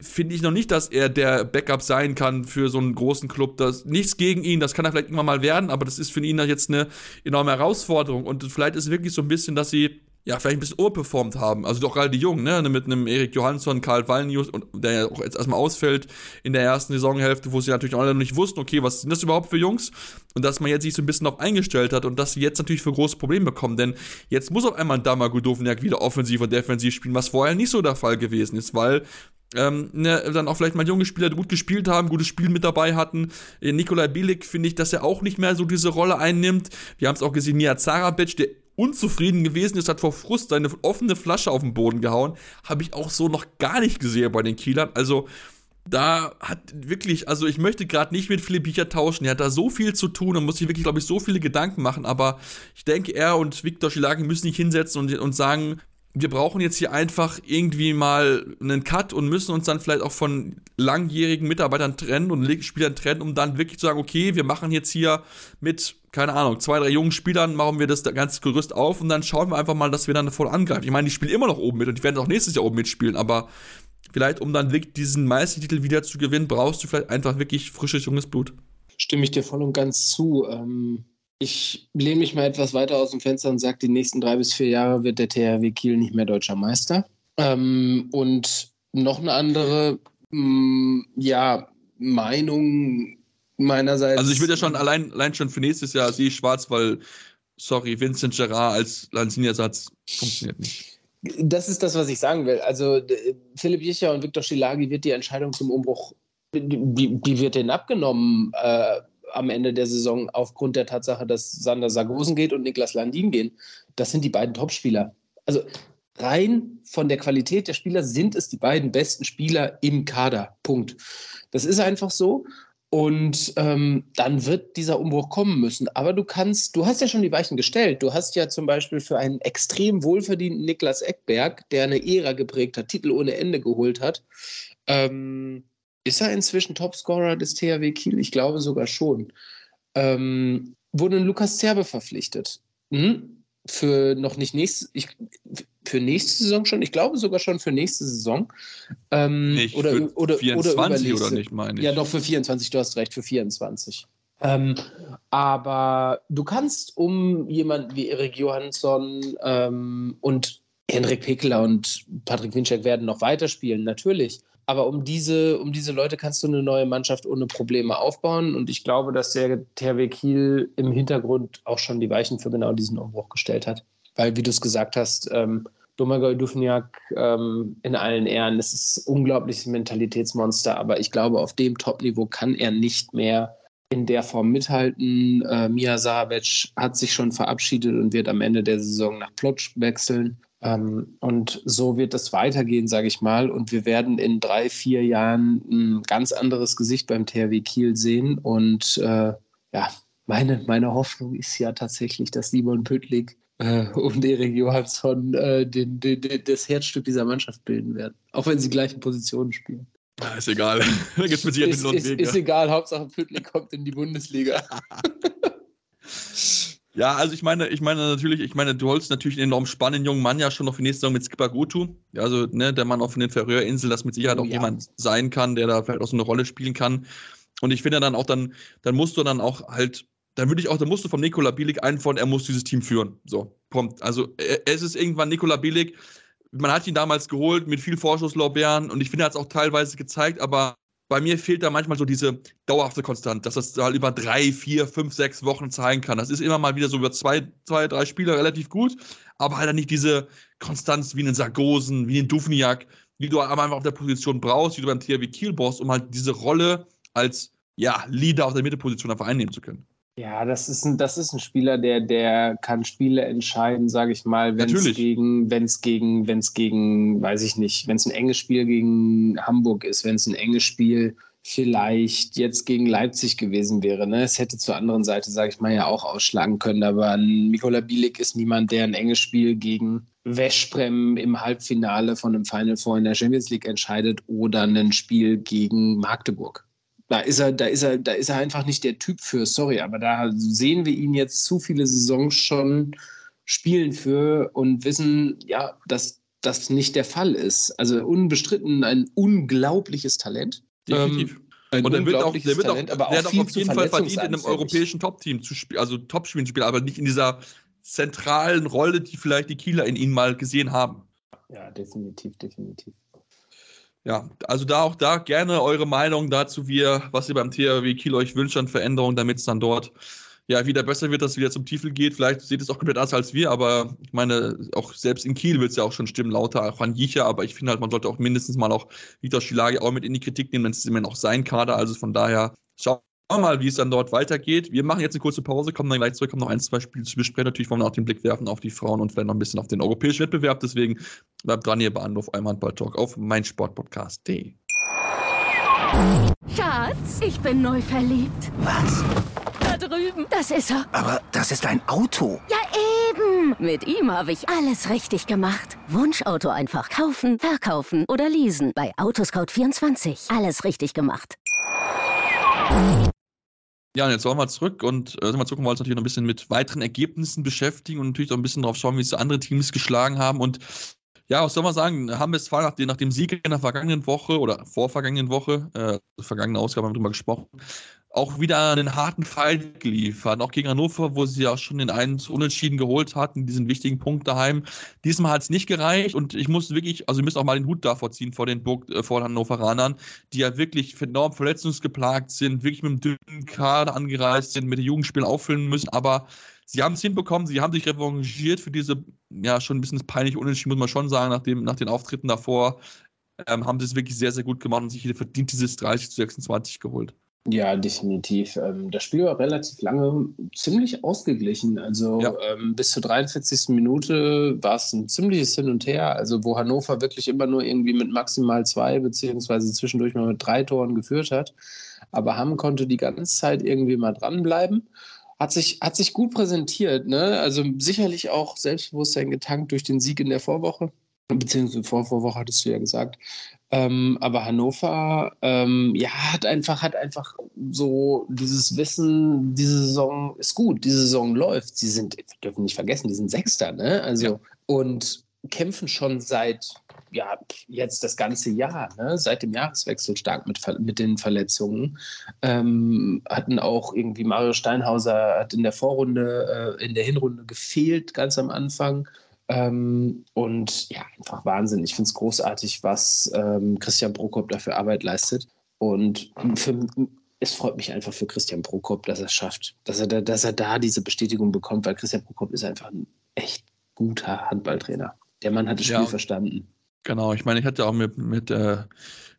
finde ich noch nicht, dass er der Backup sein kann für so einen großen Club. Das, nichts gegen ihn, das kann er vielleicht irgendwann mal werden, aber das ist für ihn jetzt eine enorme Herausforderung. Und vielleicht ist es wirklich so ein bisschen, dass sie ja, vielleicht ein bisschen overperformt haben. Also doch gerade die Jungen, ne? Mit einem Erik Johansson, Karl Wallnius, der ja auch jetzt erstmal ausfällt in der ersten Saisonhälfte, wo sie natürlich auch alle noch nicht wussten, okay, was sind das überhaupt für Jungs? Und dass man jetzt sich so ein bisschen darauf eingestellt hat und dass sie jetzt natürlich für große Probleme bekommen. Denn jetzt muss auf einmal ein Dama Gudovniak wieder offensiv und defensiv spielen, was vorher nicht so der Fall gewesen ist, weil ähm, ne, dann auch vielleicht mal junge Spieler, die gut gespielt haben, gutes Spiel mit dabei hatten. Nikolai Bilik finde ich, dass er auch nicht mehr so diese Rolle einnimmt. Wir haben es auch gesehen, Mia Zarabic, der unzufrieden gewesen ist, hat vor Frust seine offene Flasche auf den Boden gehauen. Habe ich auch so noch gar nicht gesehen bei den Kielern. Also, da hat wirklich, also ich möchte gerade nicht mit Philipp Bicher tauschen. Er hat da so viel zu tun und muss sich wirklich, glaube ich, so viele Gedanken machen. Aber ich denke, er und Viktor Schilagi müssen sich hinsetzen und, und sagen, wir brauchen jetzt hier einfach irgendwie mal einen Cut und müssen uns dann vielleicht auch von langjährigen Mitarbeitern trennen und Spielern trennen, um dann wirklich zu sagen, okay, wir machen jetzt hier mit, keine Ahnung, zwei, drei jungen Spielern, machen wir das ganze Gerüst auf und dann schauen wir einfach mal, dass wir dann voll angreifen. Ich meine, die spielen immer noch oben mit und die werden auch nächstes Jahr oben mitspielen, aber vielleicht, um dann wirklich diesen Meistertitel wieder zu gewinnen, brauchst du vielleicht einfach wirklich frisches, junges Blut. Stimme ich dir voll und ganz zu. Ähm ich lehne mich mal etwas weiter aus dem Fenster und sage, die nächsten drei bis vier Jahre wird der THW Kiel nicht mehr deutscher Meister. Ähm, und noch eine andere Mm, ja, Meinung meinerseits. Also ich würde ja schon allein, allein schon für nächstes Jahr sehe ich schwarz, weil, sorry, Vincent Gerard als Lanzini-Ersatz funktioniert nicht. Das ist das, was ich sagen will. Also Philipp Jicher und Viktor Schilagi wird die Entscheidung zum Umbruch, die, die wird denen abgenommen äh, am Ende der Saison aufgrund der Tatsache, dass Sander Sargosen geht und Niklas Landin gehen. Das sind die beiden Topspieler. Also rein von der Qualität der Spieler sind es die beiden besten Spieler im Kader. Punkt. Das ist einfach so. Und ähm, dann wird dieser Umbruch kommen müssen. Aber du kannst, du hast ja schon die Weichen gestellt. Du hast ja zum Beispiel für einen extrem wohlverdienten Niklas Eckberg, der eine Ära geprägt hat, Titel ohne Ende geholt hat. Ähm, ist er inzwischen Topscorer des THW Kiel? Ich glaube sogar schon. Ähm, wurde Lukas Zerbe verpflichtet. Hm? Für noch nicht nächste, ich, für nächste Saison schon, ich glaube sogar schon für nächste Saison. Ähm, nicht oder, für oder, 24 oder, oder nicht, meine ich. Ja, doch für 24, du hast recht, für 24. Ähm, aber du kannst um jemanden wie Erik Johansson ähm, und Henrik Pekeler und Patrick Winczek werden noch weiterspielen, natürlich. Aber um diese, um diese Leute kannst du eine neue Mannschaft ohne Probleme aufbauen. Und ich glaube, dass der THW Kiel im Hintergrund auch schon die Weichen für genau diesen Umbruch gestellt hat. Weil, wie du es gesagt hast, ähm, Domagoj Dufniak ähm, in allen Ehren, das ist ein unglaubliches Mentalitätsmonster. Aber ich glaube, auf dem Top-Niveau kann er nicht mehr in der Form mithalten. Äh, Mia Sabec hat sich schon verabschiedet und wird am Ende der Saison nach Plotsch wechseln. Ähm, und so wird es weitergehen, sage ich mal. Und wir werden in drei, vier Jahren ein ganz anderes Gesicht beim THW Kiel sehen. Und äh, ja, meine, meine Hoffnung ist ja tatsächlich, dass Simon Püttlik äh, und Erik Johansson äh, den, den, den, das Herzstück dieser Mannschaft bilden werden. Auch wenn sie gleichen Positionen spielen. Ja, ist egal. <laughs> da gibt's mit ist, ist, ist egal, Hauptsache Püttlik kommt in die Bundesliga. <laughs> Ja, also ich meine, ich meine natürlich, ich meine, du holst natürlich einen enorm spannenden jungen Mann ja schon noch für nächste Saison mit Skipper Gutu. Also, ne, der Mann von den Färöerinseln, das mit Sicherheit oh, auch ja. jemand sein kann, der da vielleicht auch so eine Rolle spielen kann. Und ich finde dann auch, dann, dann musst du dann auch halt, dann würde ich auch, dann musst du vom Nikola Bielik einfordern, er muss dieses Team führen. So, prompt. Also, es ist irgendwann Nikola Bielik. Man hat ihn damals geholt mit viel Vorschusslorbeeren und ich finde, er hat es auch teilweise gezeigt, aber bei mir fehlt da manchmal so diese dauerhafte Konstanz, dass das halt über drei, vier, fünf, sechs Wochen zeigen kann. Das ist immer mal wieder so über zwei, zwei, drei Spiele relativ gut, aber halt nicht diese Konstanz wie einen Sargosen, wie einen Dufniak, die du einfach auf der Position brauchst, die du beim THW Kiel brauchst, um halt diese Rolle als ja, Leader auf der Mittelposition einfach einnehmen zu können. Ja, das ist ein, das ist ein Spieler, der, der kann Spiele entscheiden, sage ich mal, wenn es gegen, wenn es gegen, wenn es gegen, weiß ich nicht, wenn es ein enges Spiel gegen Hamburg ist, wenn es ein enges Spiel vielleicht jetzt gegen Leipzig gewesen wäre. Ne? Es hätte zur anderen Seite, sage ich mal, ja auch ausschlagen können. Aber Mikola Bielik ist niemand, der ein enges Spiel gegen Westbrem im Halbfinale von einem Final Four in der Champions League entscheidet oder ein Spiel gegen Magdeburg da ist er, da ist er, da ist er einfach nicht der Typ für, sorry, aber da sehen wir ihn jetzt zu viele Saisons schon spielen für und wissen, ja, dass das nicht der Fall ist. Also unbestritten ein unglaubliches Talent. Definitiv. Ähm, und er wird auch, der wird Talent, auch, aber der auch, auf jeden Fall verdient, in einem europäischen Top-Team zu spielen, also Top-Spielen zu spielen, aber nicht in dieser zentralen Rolle, die vielleicht die Kieler in ihm mal gesehen haben. Ja, definitiv, definitiv. Ja, also da auch da gerne eure Meinung dazu, wie ihr, was ihr beim THW Kiel euch wünscht an Veränderungen, damit es dann dort ja wieder besser wird, dass es wieder zum Tiefel geht. Vielleicht seht es auch komplett anders als wir, aber ich meine, auch selbst in Kiel wird es ja auch schon stimmen, lauter, auch an Jicha, aber ich finde halt, man sollte auch mindestens mal auch Vitor Schilagi auch mit in die Kritik nehmen, wenn es immerhin auch sein Kader. Also von daher, schaut wir mal, wie es dann dort weitergeht. Wir machen jetzt eine kurze Pause, kommen dann gleich zurück, haben noch ein, zwei Spiele zu besprechen. Natürlich wollen wir auch den Blick werfen auf die Frauen und vielleicht noch ein bisschen auf den europäischen Wettbewerb. Deswegen bleibt dran hier bei Anruf einmal Talk auf meinsportpodcast.de. Schatz, ich bin neu verliebt. Was? Da drüben. Das ist er. Aber das ist ein Auto. Ja, eben. Mit ihm habe ich alles richtig gemacht. Wunschauto einfach kaufen, verkaufen oder leasen. Bei Autoscout24. Alles richtig gemacht. Ja, und jetzt wollen wir zurück und äh, mal zurück, wollen wir uns natürlich noch ein bisschen mit weiteren Ergebnissen beschäftigen und natürlich auch ein bisschen drauf schauen, wie es andere Teams geschlagen haben. Und ja, was soll man sagen? Haben wir es nach, nach dem Sieg in der vergangenen Woche oder vorvergangenen Woche, äh, vergangene Ausgabe haben wir drüber gesprochen, auch wieder einen harten Fight geliefert. Auch gegen Hannover, wo sie ja schon den einen Unentschieden geholt hatten, diesen wichtigen Punkt daheim. Diesmal hat es nicht gereicht und ich muss wirklich, also wir müssen auch mal den Hut davor ziehen vor den, Burg, äh, vor Hannoveranern, die ja wirklich enorm verletzungsgeplagt sind, wirklich mit einem dünnen Kader angereist sind, mit den Jugendspielen auffüllen müssen, aber sie haben es hinbekommen, sie haben sich revanchiert für diese, ja, schon ein bisschen peinliche Unentschieden, muss man schon sagen, nach, dem, nach den Auftritten davor. Ähm, haben sie es wirklich sehr, sehr gut gemacht und sich verdient dieses 30 zu 26 geholt. Ja, definitiv. Ähm, das Spiel war relativ lange ziemlich ausgeglichen. Also ja. ähm, bis zur 43. Minute war es ein ziemliches Hin und Her. Also wo Hannover wirklich immer nur irgendwie mit maximal zwei beziehungsweise zwischendurch mal mit drei Toren geführt hat. Aber Hamm konnte die ganze Zeit irgendwie mal dranbleiben. Hat sich, hat sich gut präsentiert. Ne? Also sicherlich auch Selbstbewusstsein getankt durch den Sieg in der Vorwoche beziehungsweise vor Vorwoche hattest du ja gesagt. Ähm, aber Hannover, ähm, ja, hat einfach, hat einfach so dieses Wissen, diese Saison ist gut, diese Saison läuft. Sie sind, wir dürfen nicht vergessen, die sind Sechster, ne? Also, ja. und kämpfen schon seit, ja, jetzt das ganze Jahr, ne? seit dem Jahreswechsel stark mit, mit den Verletzungen. Ähm, hatten auch irgendwie Mario Steinhauser hat in der Vorrunde, äh, in der Hinrunde gefehlt, ganz am Anfang. Ähm, und ja, einfach Wahnsinn. Ich finde es großartig, was ähm, Christian Prokop dafür Arbeit leistet. Und für, es freut mich einfach für Christian Prokop, dass er es schafft, dass er, da, dass er da diese Bestätigung bekommt, weil Christian Prokop ist einfach ein echt guter Handballtrainer. Der Mann hat das Spiel ja, verstanden. Genau, ich meine, ich hatte auch mit, mit, äh,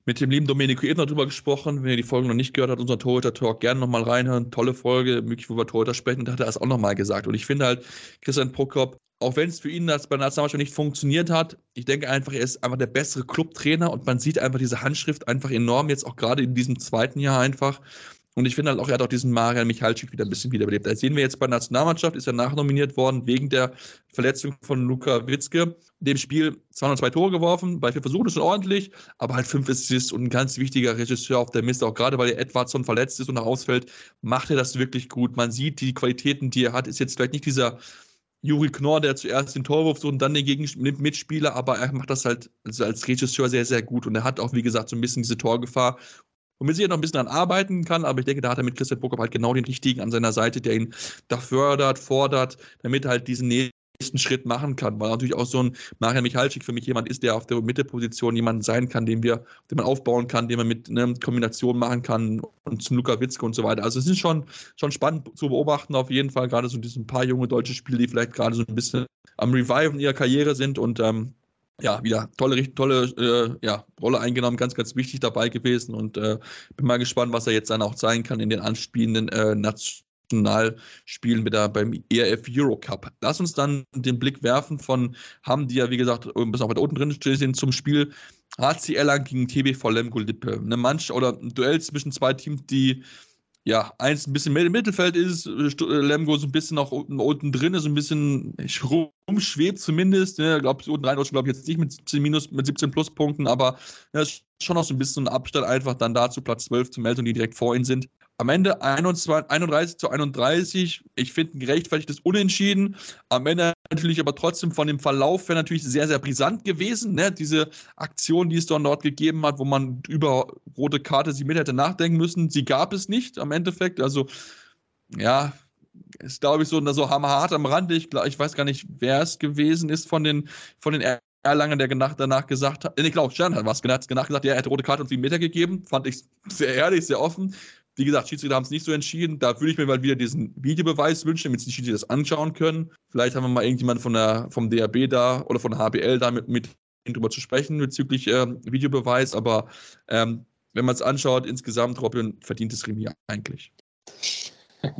mit dem lieben Domenico Ebner drüber gesprochen. Wenn ihr die Folge noch nicht gehört habt, unser Torhüter-Talk, gerne nochmal reinhören. Tolle Folge, möglich, wo wir Torhüter sprechen. Da hat er es auch nochmal gesagt. Und ich finde halt, Christian Prokop auch wenn es für ihn das bei der Nationalmannschaft nicht funktioniert hat, ich denke einfach, er ist einfach der bessere Clubtrainer und man sieht einfach diese Handschrift einfach enorm, jetzt auch gerade in diesem zweiten Jahr einfach. Und ich finde halt auch, er hat auch diesen Marian Michalczyk wieder ein bisschen wiederbelebt. Das sehen wir jetzt bei der Nationalmannschaft, ist er nachnominiert worden wegen der Verletzung von Luka Witzke. In dem Spiel 202 Tore geworfen, bei vier Versuchen ist schon ordentlich, aber halt fünf Assists und ein ganz wichtiger Regisseur auf der Mist, auch gerade weil er Edwardson verletzt ist und noch ausfällt, macht er das wirklich gut. Man sieht die Qualitäten, die er hat, ist jetzt vielleicht nicht dieser Juri Knorr, der zuerst den Torwurf sucht und dann den Gegenmitspieler, aber er macht das halt also als Regisseur sehr, sehr gut. Und er hat auch, wie gesagt, so ein bisschen diese Torgefahr, womit sie ja noch ein bisschen an arbeiten kann, aber ich denke, da hat er mit Christian Prokop halt genau den richtigen an seiner Seite, der ihn da fördert, fordert, damit halt diesen nächsten Schritt machen kann, weil natürlich auch so ein Marian Michalczyk für mich jemand ist, der auf der Mitteposition jemand sein kann, den wir, den man aufbauen kann, den man mit einer Kombination machen kann und zum Luka Witzke und so weiter. Also es ist schon, schon spannend zu beobachten auf jeden Fall, gerade so diese paar junge deutsche Spieler, die vielleicht gerade so ein bisschen am Reviven ihrer Karriere sind und ähm, ja, wieder tolle, tolle äh, ja, Rolle eingenommen, ganz, ganz wichtig dabei gewesen und äh, bin mal gespannt, was er jetzt dann auch zeigen kann in den anspielenden äh, Nationen spielen wir da beim ERF Eurocup. Lass uns dann den Blick werfen von Hamm, die ja wie gesagt ein bisschen auch weiter unten drin sind, zum Spiel HCL Erlangen gegen TBV Lemgo Lippe. Eine Mannschaft oder ein Duell zwischen zwei Teams, die ja, eins ein bisschen mehr im Mittelfeld ist, äh, Lemgo so ein bisschen auch unten, drin ist, ein bisschen rumschwebt zumindest. Ne? Ich glaube, unten rein glaube ich jetzt nicht mit 17 minus, mit 17 Pluspunkten, aber ja, schon noch so ein bisschen ein Abstand einfach dann da zu Platz 12 zu melden, die direkt vor ihnen sind. Am Ende 21, 31 zu 31. Ich finde ein gerechtfertigtes Unentschieden. Am Ende natürlich aber trotzdem von dem Verlauf wäre natürlich sehr, sehr brisant gewesen. Ne? Diese Aktion, die es dann dort gegeben hat, wo man über rote Karte sie mit hätte nachdenken müssen, sie gab es nicht am Endeffekt. Also, ja, ist, glaube ich, so, so hart am Rande. Ich, ich weiß gar nicht, wer es gewesen ist von den, von den Erlangen, der danach gesagt hat, ich glaube, Stern hat was danach gesagt, ja, er hätte rote Karte und sieben Meter gegeben. Fand ich sehr ehrlich, sehr offen. Wie gesagt, Schiedsrichter haben es nicht so entschieden. Da würde ich mir mal wieder diesen Videobeweis wünschen, damit die Schiedsrichter das anschauen können. Vielleicht haben wir mal irgendjemanden von der, vom DAB da oder von der HBL da mit, mit drüber zu sprechen bezüglich äh, Videobeweis. Aber ähm, wenn man es anschaut, insgesamt, Robin verdient das Remis eigentlich. <laughs>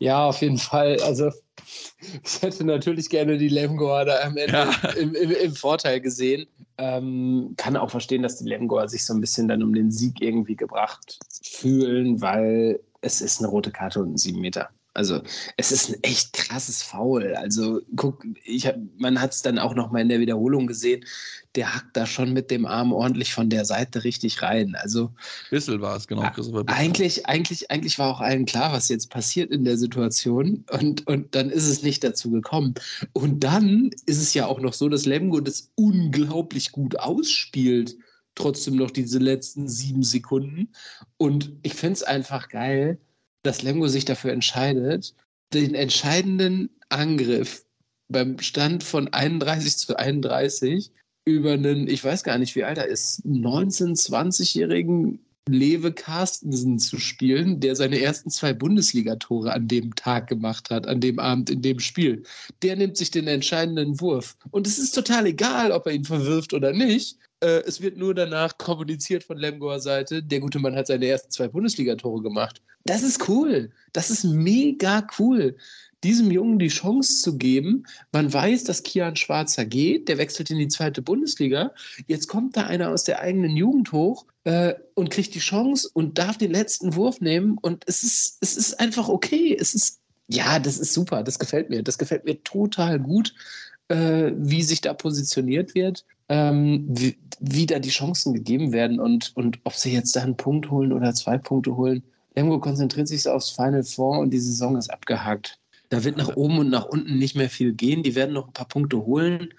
Ja, auf jeden Fall. Also <laughs> ich hätte natürlich gerne die Lemgoer da am Ende ja. im, im, im, Vorteil gesehen. Ähm, kann auch verstehen, dass die Lemgoer sich so ein bisschen dann um den Sieg irgendwie gebracht fühlen, weil es ist eine rote Karte und ein 7 Meter. Also es ist ein echt krasses Foul. Also guck, ich hab, man hat es dann auch noch mal in der Wiederholung gesehen. Der hackt da schon mit dem Arm ordentlich von der Seite richtig rein. Also Bissel war es genau. Eigentlich, eigentlich, eigentlich war auch allen klar, was jetzt passiert in der Situation. Und, und dann ist es nicht dazu gekommen. Und dann ist es ja auch noch so, dass Lemgo das unglaublich gut ausspielt trotzdem noch diese letzten sieben Sekunden. Und ich finde es einfach geil, dass Lemgo sich dafür entscheidet, den entscheidenden Angriff beim Stand von 31 zu 31 über einen, ich weiß gar nicht, wie alt er ist, 19-, 20-jährigen Lewe Carstensen zu spielen, der seine ersten zwei Bundesligatore an dem Tag gemacht hat, an dem Abend in dem Spiel. Der nimmt sich den entscheidenden Wurf. Und es ist total egal, ob er ihn verwirft oder nicht. Äh, es wird nur danach kommuniziert von Lemgoer Seite, der gute Mann hat seine ersten zwei Bundesligatore gemacht. Das ist cool. Das ist mega cool diesem Jungen die Chance zu geben. Man weiß, dass Kian Schwarzer geht, der wechselt in die zweite Bundesliga. Jetzt kommt da einer aus der eigenen Jugend hoch äh, und kriegt die Chance und darf den letzten Wurf nehmen. Und es ist, es ist einfach okay. Es ist, ja, das ist super. Das gefällt mir. Das gefällt mir total gut, äh, wie sich da positioniert wird. Ähm, wie, wie da die Chancen gegeben werden und, und ob sie jetzt da einen Punkt holen oder zwei Punkte holen. Lemgo konzentriert sich so aufs Final Four und die Saison ist abgehakt. Da wird nach oben und nach unten nicht mehr viel gehen. Die werden noch ein paar Punkte holen.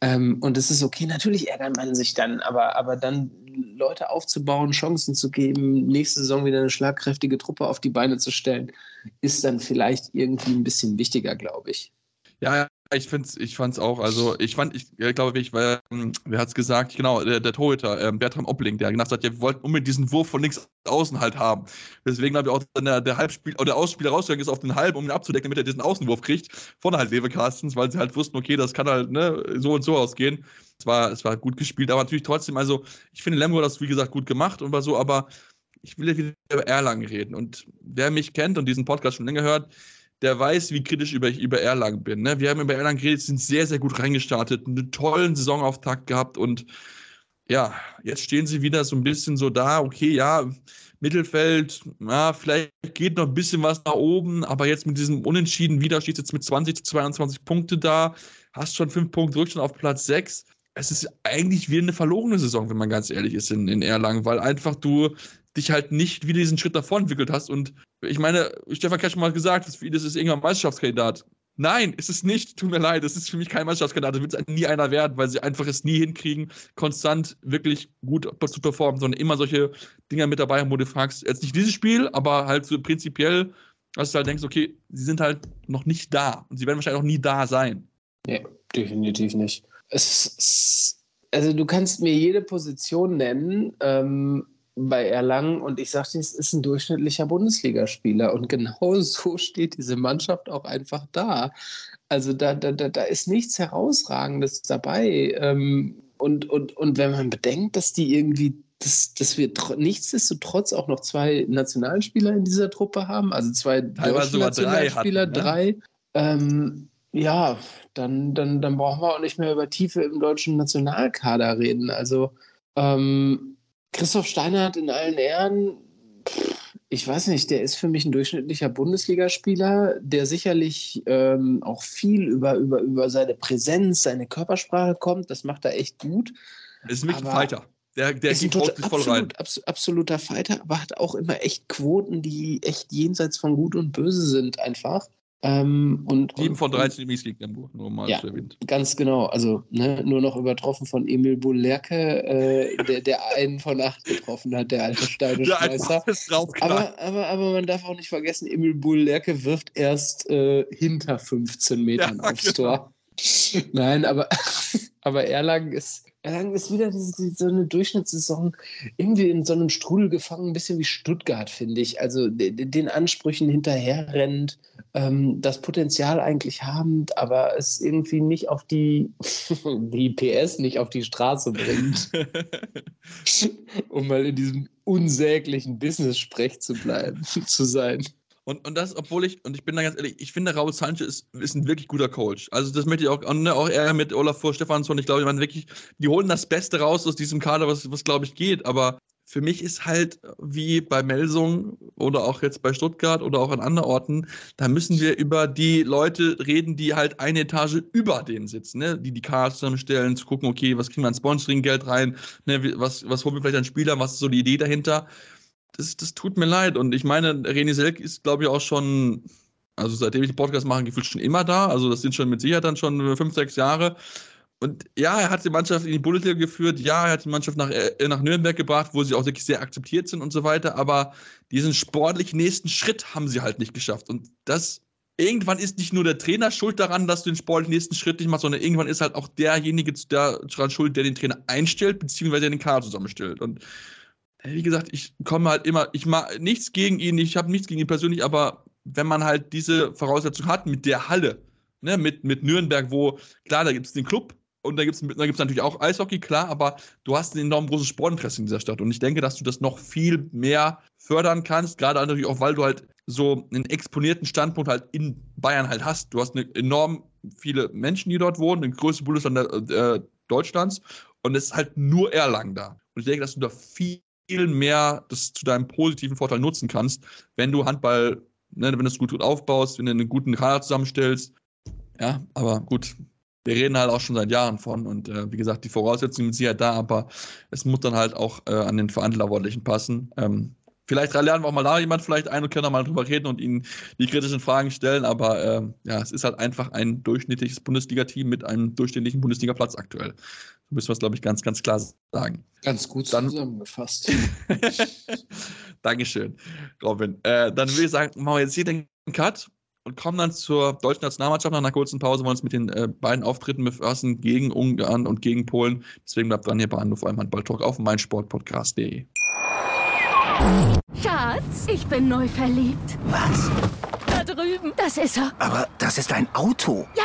Ähm, und es ist okay. Natürlich ärgert man sich dann, aber, aber dann Leute aufzubauen, Chancen zu geben, nächste Saison wieder eine schlagkräftige Truppe auf die Beine zu stellen, ist dann vielleicht irgendwie ein bisschen wichtiger, glaube ich. Ja, ich finde ich fand's auch, also ich fand, ich, ich glaube, ich, weil, ähm, wer hat's gesagt? Genau, der, der Torhüter, ähm, Bertram Oppling, der gesagt hat, wir wollten unbedingt diesen Wurf von links außen halt haben. Deswegen habe ich auch der, der Halbspiel, oder der Ausspieler rausgegangen ist auf den Halb, um ihn abzudecken, damit er diesen Außenwurf kriegt, von halt Lewe Carstens, weil sie halt wussten, okay, das kann halt, ne, so und so ausgehen. Es war, es war gut gespielt, aber natürlich trotzdem, also, ich finde, Lemgo hat das, wie gesagt, gut gemacht und war so, aber ich will ja wieder über Erlangen reden und wer mich kennt und diesen Podcast schon länger hört, der weiß, wie kritisch ich über Erlangen bin. Ne? Wir haben über Erlangen geredet, sind sehr, sehr gut reingestartet, einen tollen Saisonauftakt gehabt und ja, jetzt stehen sie wieder so ein bisschen so da, okay, ja, Mittelfeld, ja, vielleicht geht noch ein bisschen was nach oben, aber jetzt mit diesem Unentschieden wieder steht jetzt mit 20 zu 22 Punkte da, hast schon fünf Punkte Rückstand auf Platz 6. Es ist eigentlich wie eine verlorene Saison, wenn man ganz ehrlich ist in, in Erlangen, weil einfach du dich halt nicht wieder diesen Schritt davor entwickelt hast. Und ich meine, Stefan Kesch mal gesagt, das ist irgendwann Meisterschaftskandidat. Nein, ist es nicht. Tut mir leid, es ist für mich kein Meisterschaftskandidat. Das wird nie einer werden, weil sie einfach es nie hinkriegen, konstant wirklich gut zu performen, sondern immer solche Dinger mit dabei haben, wo du fragst, jetzt nicht dieses Spiel, aber halt so prinzipiell, dass du halt denkst, okay, sie sind halt noch nicht da und sie werden wahrscheinlich auch nie da sein. Nee, definitiv nicht. Es, es, also du kannst mir jede Position nennen, ähm, bei Erlangen und ich sagte, es ist ein durchschnittlicher Bundesligaspieler und genau <laughs> so steht diese Mannschaft auch einfach da. Also da, da, da, da ist nichts Herausragendes dabei. Ähm, und, und, und wenn man bedenkt, dass die irgendwie, dass, dass wir nichtsdestotrotz auch noch zwei Nationalspieler in dieser Truppe haben, also zwei deutsche Nationalspieler, drei, hatten, ne? drei ähm, ja, dann, dann, dann brauchen wir auch nicht mehr über Tiefe im deutschen Nationalkader reden. Also ähm, Christoph Steinhardt in allen Ehren, ich weiß nicht, der ist für mich ein durchschnittlicher Bundesligaspieler, der sicherlich ähm, auch viel über, über, über seine Präsenz, seine Körpersprache kommt. Das macht er echt gut. Ist ein Fighter. Der, der ist ein voll rein. Abs absoluter Fighter, aber hat auch immer echt Quoten, die echt jenseits von Gut und Böse sind, einfach. Ähm, und, 7 von 13 im East League nur mal ja, erwähnt. Ganz genau, also ne, nur noch übertroffen von Emil Bullerke, äh, der, der einen von acht getroffen hat, der alte Steineschmeißer. aber, aber, aber man darf auch nicht vergessen, Emil Bullerke wirft erst äh, hinter 15 Metern ja, aufs genau. Tor. <laughs> Nein, aber, <laughs> aber Erlangen ist, Erlangen ist wieder diese, so eine Durchschnittssaison irgendwie in so einem Strudel gefangen, ein bisschen wie Stuttgart, finde ich. Also den Ansprüchen hinterherrennend, ähm, das Potenzial eigentlich habend, aber es irgendwie nicht auf die, <laughs> die PS nicht auf die Straße bringt. <laughs> um mal in diesem unsäglichen Business-Sprech zu bleiben, <laughs> zu sein. Und, und das, obwohl ich, und ich bin da ganz ehrlich, ich finde, Raul Sanchez ist, ist ein wirklich guter Coach. Also, das möchte ich auch, ne, auch er mit Olafur Stefansson. Ich glaube, ich meine wirklich, die holen das Beste raus aus diesem Kader, was, was glaube ich, geht. Aber für mich ist halt wie bei Melsung oder auch jetzt bei Stuttgart oder auch an anderen Orten, da müssen wir über die Leute reden, die halt eine Etage über denen sitzen, ne? die die Cards zusammenstellen, zu gucken, okay, was kriegen wir an Sponsoring-Geld rein, ne? was, was holen wir vielleicht an Spielern, was ist so die Idee dahinter das, das tut mir leid. Und ich meine, René Selk ist, glaube ich, auch schon, also seitdem ich den Podcast mache, gefühlt schon immer da. Also das sind schon mit Sicherheit dann schon fünf, sechs Jahre. und ja, er hat die Mannschaft in die Bundesliga geführt, ja, er hat die Mannschaft nach, äh, nach Nürnberg gebracht, wo sie auch wirklich sehr akzeptiert sind und so weiter, aber diesen sportlich nächsten Schritt haben sie halt nicht geschafft. Und das, irgendwann ist nicht nur der Trainer schuld daran, dass du den sportlich nächsten Schritt nicht machst, sondern irgendwann ist halt auch derjenige daran schuld, der den Trainer einstellt, beziehungsweise den Kader zusammenstellt. Und wie gesagt, ich komme halt immer, ich mache nichts gegen ihn, ich habe nichts gegen ihn persönlich, aber wenn man halt diese Voraussetzung hat mit der Halle, ne, mit, mit Nürnberg, wo, klar, da gibt es den Club und da gibt es da gibt's natürlich auch Eishockey, klar, aber du hast ein enorm großes Sportinteresse in dieser Stadt und ich denke, dass du das noch viel mehr fördern kannst, gerade natürlich auch, weil du halt so einen exponierten Standpunkt halt in Bayern halt hast. Du hast eine enorm viele Menschen, die dort wohnen, den größten Bundesland äh, Deutschlands und es ist halt nur Erlangen da. Und ich denke, dass du da viel mehr das zu deinem positiven Vorteil nutzen kannst, wenn du Handball, ne, wenn du es gut aufbaust, wenn du einen guten Kader zusammenstellst. Ja, aber gut, wir reden halt auch schon seit Jahren von und äh, wie gesagt, die Voraussetzungen sind ja da, aber es muss dann halt auch äh, an den Verantwortlichen passen. Ähm, vielleicht lernen wir auch mal da jemand vielleicht ein und können mal drüber reden und ihnen die kritischen Fragen stellen, aber äh, ja, es ist halt einfach ein durchschnittliches Bundesliga-Team mit einem durchschnittlichen Bundesliga-Platz aktuell. Müssen wir es, glaube ich, ganz, ganz klar sagen. Ganz gut dann, zusammengefasst. <laughs> Dankeschön, Robin. Äh, dann würde ich sagen, machen wir jetzt hier den Cut und kommen dann zur deutschen Nationalmannschaft nach einer kurzen Pause, wollen uns mit den äh, beiden Auftritten befassen, gegen Ungarn und gegen Polen. Deswegen bleibt dran hier bei Anruf einmal Balltalk auf meinsportpodcast.de. Schatz, ich bin neu verliebt. Was? Da drüben. Das ist er. Aber das ist ein Auto. Ja,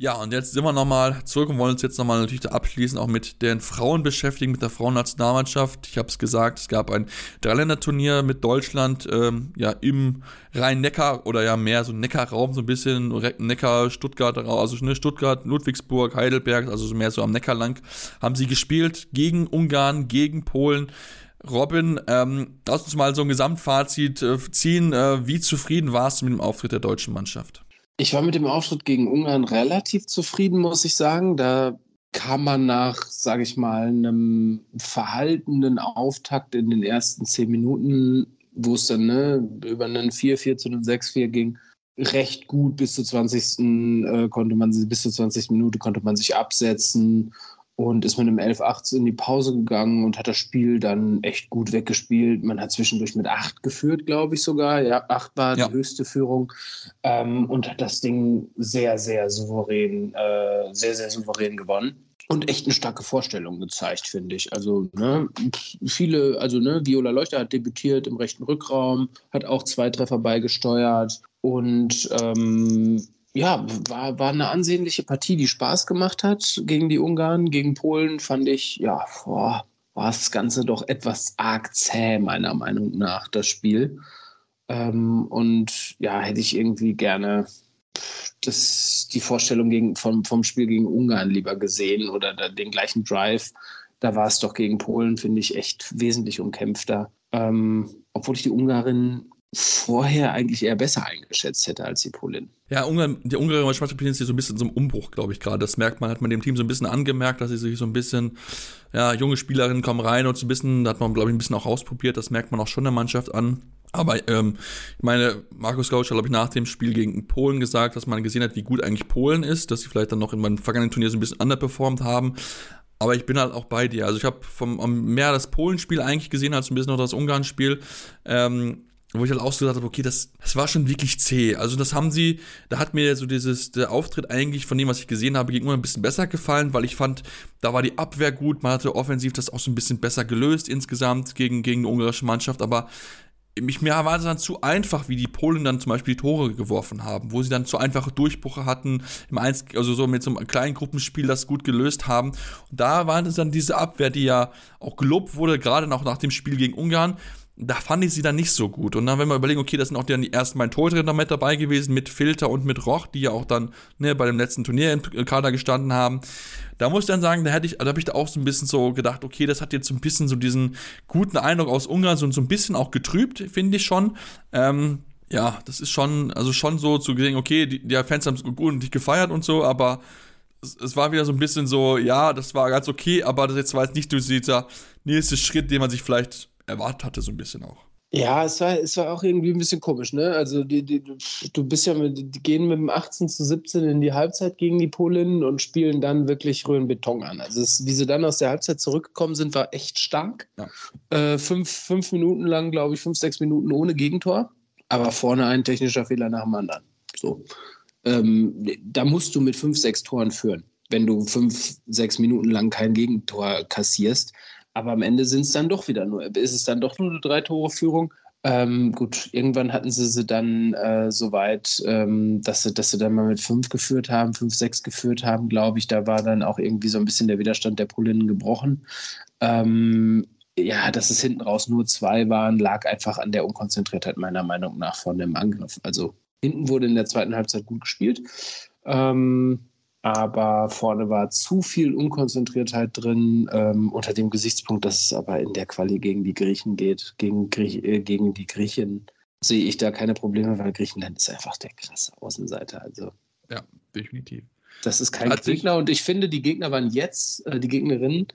Ja, und jetzt sind wir nochmal zurück und wollen uns jetzt nochmal natürlich abschließen, auch mit den Frauen beschäftigen, mit der Frauennationalmannschaft. Ich habe es gesagt, es gab ein Dreiländerturnier mit Deutschland, ähm, ja, im Rhein-Neckar oder ja mehr so Neckar-Raum, so ein bisschen Neckar, Stuttgart, also ne, Stuttgart, Ludwigsburg, Heidelberg, also mehr so am Neckar lang, haben sie gespielt gegen Ungarn, gegen Polen. Robin, ähm, lass uns mal so ein Gesamtfazit äh, ziehen. Äh, wie zufrieden warst du mit dem Auftritt der deutschen Mannschaft? Ich war mit dem Auftritt gegen Ungarn relativ zufrieden, muss ich sagen. Da kam man nach, sage ich mal, einem verhaltenen Auftakt in den ersten zehn Minuten, wo es dann ne, über einen 4-4 zu einem 6-4 ging, recht gut bis zur 20. Äh, konnte man bis zur 20. Minute konnte man sich absetzen und ist mit einem 11-8 in die Pause gegangen und hat das Spiel dann echt gut weggespielt. Man hat zwischendurch mit 8 geführt, glaube ich sogar. Ja, 8 war ja. die höchste Führung ähm, und hat das Ding sehr, sehr souverän, äh, sehr, sehr souverän gewonnen. Und echt eine starke Vorstellung gezeigt, finde ich. Also, ne, viele, also, ne, Viola Leuchter hat debütiert im rechten Rückraum, hat auch zwei Treffer beigesteuert und ähm, ja, war, war eine ansehnliche Partie, die Spaß gemacht hat gegen die Ungarn. Gegen Polen fand ich, ja, boah, war das Ganze doch etwas arg zäh, meiner Meinung nach, das Spiel. Ähm, und ja, hätte ich irgendwie gerne das, die Vorstellung gegen, vom, vom Spiel gegen Ungarn lieber gesehen oder den gleichen Drive. Da war es doch gegen Polen, finde ich, echt wesentlich umkämpfter. Ähm, obwohl ich die Ungarin vorher eigentlich eher besser eingeschätzt hätte als die Polin. Ja, Ungarn, die ungarische Mannschaft ist so ein bisschen so einem Umbruch, glaube ich, gerade. Das merkt man, hat man dem Team so ein bisschen angemerkt, dass sie sich so ein bisschen, ja, junge Spielerinnen kommen rein und so ein bisschen, da hat man, glaube ich, ein bisschen auch ausprobiert, das merkt man auch schon der Mannschaft an. Aber ähm, ich meine, Markus Gausch hat, glaube ich, nach dem Spiel gegen Polen gesagt, dass man gesehen hat, wie gut eigentlich Polen ist, dass sie vielleicht dann noch in meinem vergangenen Turnier so ein bisschen underperformed haben. Aber ich bin halt auch bei dir. Also ich habe vom mehr das Polenspiel eigentlich gesehen als ein bisschen noch das Ungarn-Spiel. Ähm, wo ich halt auch so gesagt habe, okay, das, das war schon wirklich zäh. Also das haben sie, da hat mir so dieses, der Auftritt eigentlich von dem, was ich gesehen habe, gegenüber ein bisschen besser gefallen, weil ich fand, da war die Abwehr gut, man hatte offensiv das auch so ein bisschen besser gelöst insgesamt gegen, gegen die ungarische Mannschaft, aber mich mir war es dann zu einfach, wie die Polen dann zum Beispiel die Tore geworfen haben, wo sie dann zu einfache Durchbrüche hatten, im Einz also so mit so einem kleinen Gruppenspiel das gut gelöst haben. Und da war es dann diese Abwehr, die ja auch gelobt wurde, gerade noch nach dem Spiel gegen Ungarn, da fand ich sie dann nicht so gut. Und dann, wenn wir überlegen, okay, das sind auch dann die ersten beiden Torhüter mit dabei gewesen, mit Filter und mit Roch, die ja auch dann ne, bei dem letzten Turnier im Kader gestanden haben. Da muss ich dann sagen, da hätte ich, da habe ich da auch so ein bisschen so gedacht, okay, das hat jetzt so ein bisschen so diesen guten Eindruck aus Ungarn so, so ein bisschen auch getrübt, finde ich schon. Ähm, ja, das ist schon, also schon so zu sehen, okay, die, die Fans haben es gut und dich gefeiert und so, aber es, war wieder so ein bisschen so, ja, das war ganz okay, aber das jetzt war jetzt nicht dieser nächste Schritt, den man sich vielleicht erwartet hatte, so ein bisschen auch. Ja, es war, es war auch irgendwie ein bisschen komisch, ne? Also die, die, du bist ja mit, die gehen mit dem 18 zu 17 in die Halbzeit gegen die Polinnen und spielen dann wirklich Röhrenbeton an. Also es, wie sie dann aus der Halbzeit zurückgekommen sind, war echt stark. Ja. Äh, fünf, fünf Minuten lang, glaube ich, fünf, sechs Minuten ohne Gegentor, aber vorne ein technischer Fehler nach dem anderen. So. Ähm, da musst du mit fünf, sechs Toren führen, wenn du fünf, sechs Minuten lang kein Gegentor kassierst. Aber am Ende sind es dann doch wieder nur, ist es dann doch nur eine Drei-Tore-Führung. Ähm, gut, irgendwann hatten sie sie dann äh, so weit, ähm, dass, sie, dass sie dann mal mit fünf geführt haben, fünf, sechs geführt haben, glaube ich. Da war dann auch irgendwie so ein bisschen der Widerstand der Polinnen gebrochen. Ähm, ja, dass es hinten raus nur zwei waren, lag einfach an der Unkonzentriertheit meiner Meinung nach von dem Angriff. Also hinten wurde in der zweiten Halbzeit gut gespielt. Ähm, aber vorne war zu viel Unkonzentriertheit drin, ähm, unter dem Gesichtspunkt, dass es aber in der Quali gegen die Griechen geht, gegen, Griech, äh, gegen die Griechen, sehe ich da keine Probleme, weil Griechenland ist einfach der krasse Außenseiter. Also. Ja, definitiv. Das ist kein Hat Gegner und ich finde, die Gegner waren jetzt, äh, die Gegnerinnen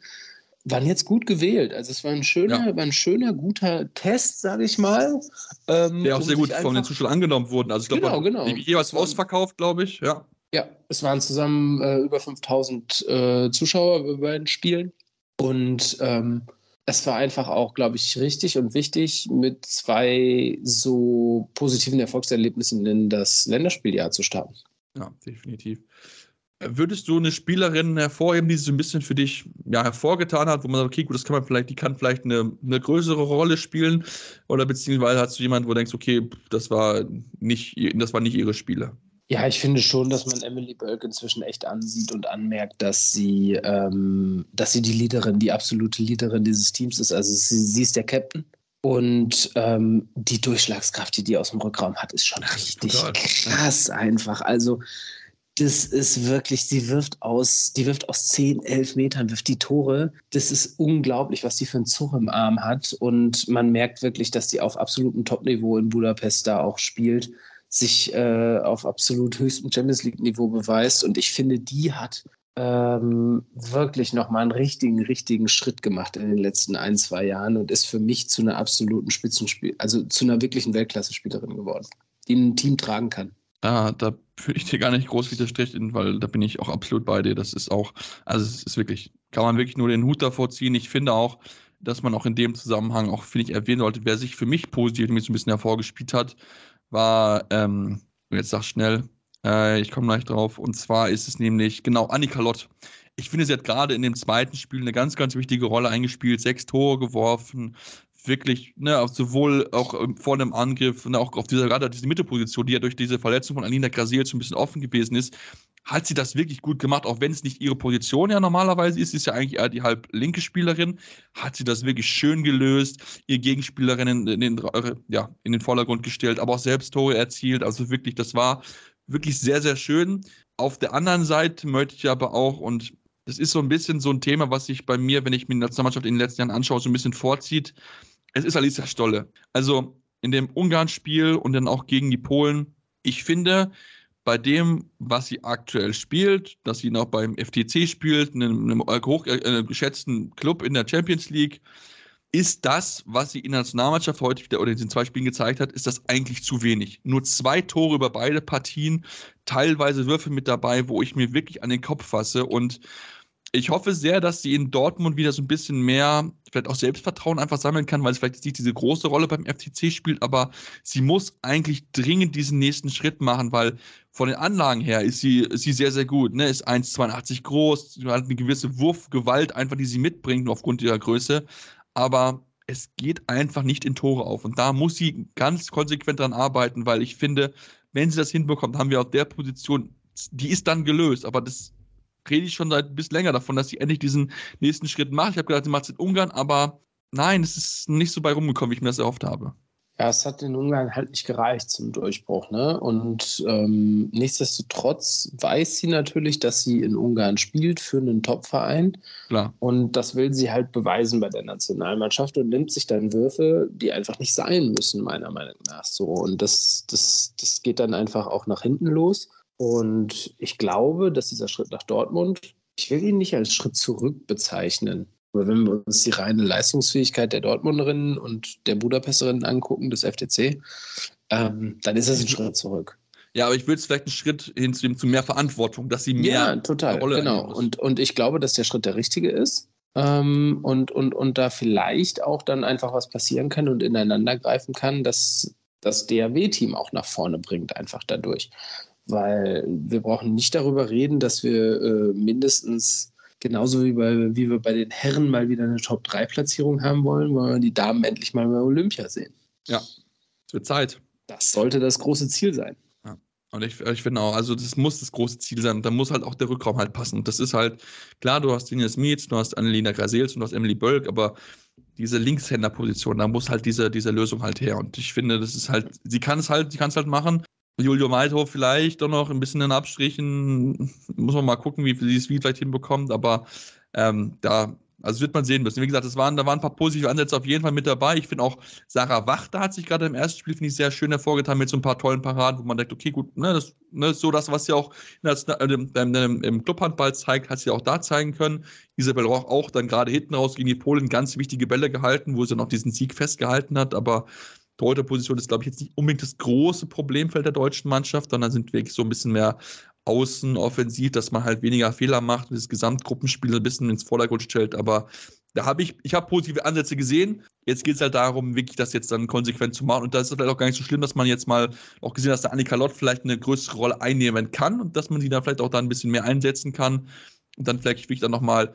waren jetzt gut gewählt. Also es war ein schöner, ja. war ein schöner, guter Test, sage ich mal. Ähm, Der auch sehr gut von den Zuschauern angenommen wurde. Also ich glaube, genau, genau. jeweils ausverkauft, glaube ich. Ja. Ja, es waren zusammen äh, über 5000 äh, Zuschauer bei beiden Spielen. Und ähm, es war einfach auch, glaube ich, richtig und wichtig, mit zwei so positiven Erfolgserlebnissen in das Länderspieljahr zu starten. Ja, definitiv. Würdest du eine Spielerin hervorheben, die so ein bisschen für dich ja, hervorgetan hat, wo man sagt, okay, gut, das kann man vielleicht, die kann vielleicht eine, eine größere Rolle spielen? Oder beziehungsweise hast du jemanden, wo du denkst, okay, das war nicht, das war nicht ihre Spiele? Ja, ich finde schon, dass man Emily Bölk inzwischen echt ansieht und anmerkt, dass sie, ähm, dass sie die Leaderin, die absolute Leaderin dieses Teams ist. Also sie, sie ist der Captain. Und ähm, die Durchschlagskraft, die die aus dem Rückraum hat, ist schon richtig krass einfach. Also das ist wirklich, sie wirft aus, die wirft aus 10, 11 Metern, wirft die Tore. Das ist unglaublich, was die für einen Zug im Arm hat. Und man merkt wirklich, dass die auf absolutem Topniveau in Budapest da auch spielt sich äh, auf absolut höchstem Champions League-Niveau beweist. Und ich finde, die hat ähm, wirklich nochmal einen richtigen, richtigen Schritt gemacht in den letzten ein, zwei Jahren und ist für mich zu einer absoluten Spitzenspiel, also zu einer wirklichen Weltklasse-Spielerin geworden, die ein Team tragen kann. Ja, da würde ich dir gar nicht groß widersprechen, weil da bin ich auch absolut bei dir. Das ist auch, also es ist wirklich, kann man wirklich nur den Hut davor ziehen. Ich finde auch, dass man auch in dem Zusammenhang auch, finde ich, erwähnen sollte, wer sich für mich positiv so ein bisschen hervorgespielt hat, war, ähm, jetzt sag schnell, äh, ich komme gleich drauf, und zwar ist es nämlich, genau, Annika Lott. Ich finde, sie hat gerade in dem zweiten Spiel eine ganz, ganz wichtige Rolle eingespielt, sechs Tore geworfen, wirklich, ne, sowohl auch ähm, vor dem Angriff, ne, auch auf dieser, gerade diese Mittelposition, die ja durch diese Verletzung von Alina Grasiel so ein bisschen offen gewesen ist, hat sie das wirklich gut gemacht, auch wenn es nicht ihre Position ja normalerweise ist, ist ja eigentlich eher die halb linke Spielerin, hat sie das wirklich schön gelöst, ihr Gegenspielerinnen in den, ja, in den Vordergrund gestellt, aber auch selbst Tore erzielt, also wirklich, das war wirklich sehr, sehr schön. Auf der anderen Seite möchte ich aber auch, und das ist so ein bisschen so ein Thema, was sich bei mir, wenn ich mir die Nationalmannschaft in den letzten Jahren anschaue, so ein bisschen vorzieht, es ist Alicia Stolle. Also in dem Ungarn-Spiel und dann auch gegen die Polen, ich finde, bei dem, was sie aktuell spielt, dass sie noch beim FTC spielt, einem, einem hoch äh, geschätzten Club in der Champions League, ist das, was sie in der Nationalmannschaft heute wieder oder in den zwei Spielen gezeigt hat, ist das eigentlich zu wenig. Nur zwei Tore über beide Partien, teilweise Würfe mit dabei, wo ich mir wirklich an den Kopf fasse und ich hoffe sehr, dass sie in Dortmund wieder so ein bisschen mehr, vielleicht auch Selbstvertrauen einfach sammeln kann, weil sie vielleicht nicht diese große Rolle beim FTC spielt, aber sie muss eigentlich dringend diesen nächsten Schritt machen, weil von den Anlagen her ist sie, ist sie sehr, sehr gut. Ne? Ist 1,82 groß, hat eine gewisse Wurfgewalt, einfach die sie mitbringt, aufgrund ihrer Größe. Aber es geht einfach nicht in Tore auf. Und da muss sie ganz konsequent dran arbeiten, weil ich finde, wenn sie das hinbekommt, haben wir auf der Position, die ist dann gelöst, aber das rede ich schon seit ein bisschen länger davon, dass sie endlich diesen nächsten Schritt macht. Ich habe gedacht, sie macht es in Ungarn, aber nein, es ist nicht so bei rumgekommen, wie ich mir das erhofft habe. Ja, es hat in Ungarn halt nicht gereicht zum Durchbruch. Ne? Und ähm, nichtsdestotrotz weiß sie natürlich, dass sie in Ungarn spielt für einen Top-Verein. Klar. Und das will sie halt beweisen bei der Nationalmannschaft und nimmt sich dann Würfe, die einfach nicht sein müssen, meiner Meinung nach. So. Und das, das, das geht dann einfach auch nach hinten los. Und ich glaube, dass dieser Schritt nach Dortmund, ich will ihn nicht als Schritt zurück bezeichnen. Aber wenn wir uns die reine Leistungsfähigkeit der Dortmunderinnen und der Budapesterinnen angucken, des FTC, ähm, dann ist es ein Schritt zurück. Ja, aber ich würde es vielleicht einen Schritt hin zu, zu mehr Verantwortung, dass sie mehr ja, total, Rolle genau. Und, und ich glaube, dass der Schritt der richtige ist. Ähm, und, und, und da vielleicht auch dann einfach was passieren kann und ineinander greifen kann, dass das DAW-Team auch nach vorne bringt, einfach dadurch. Weil wir brauchen nicht darüber reden, dass wir äh, mindestens genauso wie, bei, wie wir bei den Herren mal wieder eine Top-3-Platzierung haben wollen, wollen wir die Damen endlich mal bei Olympia sehen. Ja, es wird Zeit. Das sollte das große Ziel sein. Ja. Und ich, ich finde auch, also das muss das große Ziel sein. Da muss halt auch der Rückraum halt passen. Und das ist halt, klar, du hast Ines Mietz, du hast Annelina Grasels und du hast Emily Bölk, aber diese Linkshänderposition, da muss halt diese, diese Lösung halt her. Und ich finde, das ist halt, sie kann es halt, sie kann es halt machen. Julio Meithof vielleicht doch noch ein bisschen in Abstrichen. Muss man mal gucken, wie sie es wie vielleicht hinbekommt. Aber ähm, da, also wird man sehen müssen. Wie gesagt, es waren, da waren ein paar positive Ansätze auf jeden Fall mit dabei. Ich finde auch, Sarah Wachter hat sich gerade im ersten Spiel, finde ich, sehr schön hervorgetan mit so ein paar tollen Paraden, wo man denkt, okay, gut, ne, das ne, so das, was sie auch das, äh, im, im Clubhandball zeigt, hat sie auch da zeigen können. Isabel Roch auch dann gerade hinten raus gegen die Polen ganz wichtige Bälle gehalten, wo sie noch diesen Sieg festgehalten hat. Aber Torhüterposition ist, glaube ich, jetzt nicht unbedingt das große Problemfeld der deutschen Mannschaft, sondern sind wirklich so ein bisschen mehr außen offensiv, dass man halt weniger Fehler macht und das Gesamtgruppenspiel ein bisschen ins Vordergrund stellt. Aber da habe ich, ich habe positive Ansätze gesehen. Jetzt geht es halt darum, wirklich das jetzt dann konsequent zu machen. Und da ist es vielleicht auch gar nicht so schlimm, dass man jetzt mal auch gesehen hat, dass der Annika Lott vielleicht eine größere Rolle einnehmen kann und dass man sie da vielleicht auch da ein bisschen mehr einsetzen kann. Und dann vielleicht wirklich dann nochmal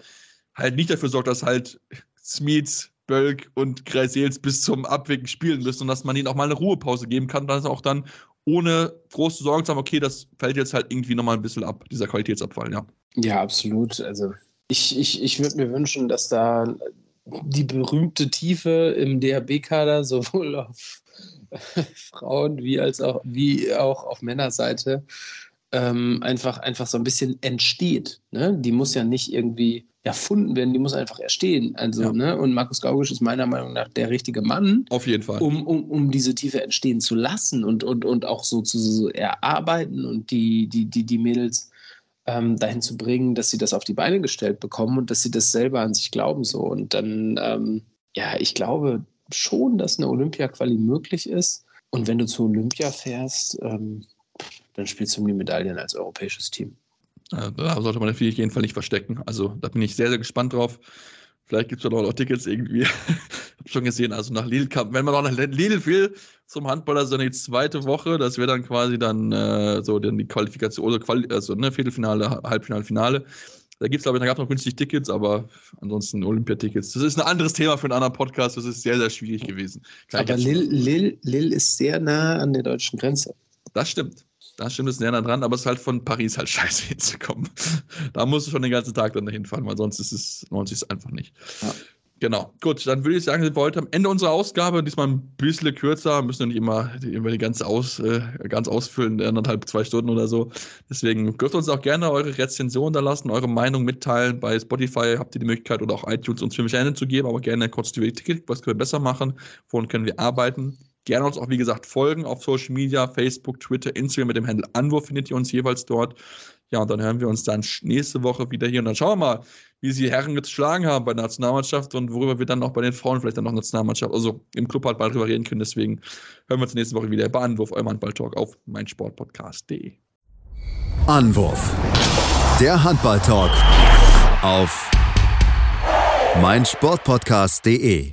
halt nicht dafür sorgt, dass halt Smith Bölk und Kreisels bis zum Abwinken spielen müssen und dass man ihnen auch mal eine Ruhepause geben kann, dass auch dann ohne große Sorgen zu haben, okay, das fällt jetzt halt irgendwie nochmal ein bisschen ab, dieser Qualitätsabfall, ja. Ja, absolut. Also ich, ich, ich würde mir wünschen, dass da die berühmte Tiefe im DHB-Kader sowohl auf <laughs> Frauen wie als auch, wie auch auf Männerseite ähm, einfach, einfach so ein bisschen entsteht. Ne? Die muss ja nicht irgendwie erfunden werden, die muss einfach erstehen. Also, ja. ne? Und Markus Gaugisch ist meiner Meinung nach der richtige Mann. Auf jeden Fall. Um, um, um diese Tiefe entstehen zu lassen und, und, und auch so zu so erarbeiten und die, die, die, die Mädels ähm, dahin zu bringen, dass sie das auf die Beine gestellt bekommen und dass sie das selber an sich glauben. So. Und dann, ähm, ja, ich glaube schon, dass eine Olympia-Quali möglich ist. Und wenn du zu Olympia fährst, ähm, dann spielst du um die Medaillen als europäisches Team. Da sollte man auf jeden Fall nicht verstecken. Also da bin ich sehr, sehr gespannt drauf. Vielleicht gibt es ja noch Tickets irgendwie. <laughs> ich habe schon gesehen, also nach Lille kam, wenn man noch nach Lille will zum Handball, also die zweite Woche, das wäre dann quasi dann äh, so dann die Qualifikation oder Quali also ne, Viertelfinale, Halbfinale, Finale. Da gibt es, glaube ich, da gab es noch günstig Tickets, aber ansonsten Olympiatickets. Das ist ein anderes Thema für einen anderen Podcast. Das ist sehr, sehr schwierig gewesen. Kann aber Lille, Lille, Lille ist sehr nah an der deutschen Grenze. Das stimmt. Da stimmt es näher dran, aber es ist halt von Paris halt <laughs> scheiße hinzukommen. da musst du schon den ganzen Tag dann dahin fahren, weil sonst ist es, 90 es einfach nicht. Ja. Genau. Gut, dann würde ich sagen, sind wir heute am Ende unserer Ausgabe. Diesmal ein bisschen kürzer, müssen wir nicht immer, immer die ganze aus, äh, ganz ausfüllen, anderthalb, zwei Stunden oder so. Deswegen dürft ihr uns auch gerne eure Rezension da lassen, eure Meinung mitteilen. Bei Spotify habt ihr die Möglichkeit oder auch iTunes uns fünf Sterne zu geben, aber gerne kurz die Ticket, was können wir besser machen, woran können wir arbeiten. Gerne uns auch, wie gesagt, folgen auf Social Media, Facebook, Twitter, Instagram mit dem Handel Anwurf findet ihr uns jeweils dort. Ja, und dann hören wir uns dann nächste Woche wieder hier und dann schauen wir mal, wie sie Herren geschlagen haben bei der Nationalmannschaft und worüber wir dann auch bei den Frauen vielleicht dann noch Nationalmannschaft, also im Club halt bald drüber reden können. Deswegen hören wir uns nächste Woche wieder bei Anwurf, eurem Handballtalk auf meinsportpodcast.de. Anwurf. Der Handballtalk auf meinsportpodcast.de.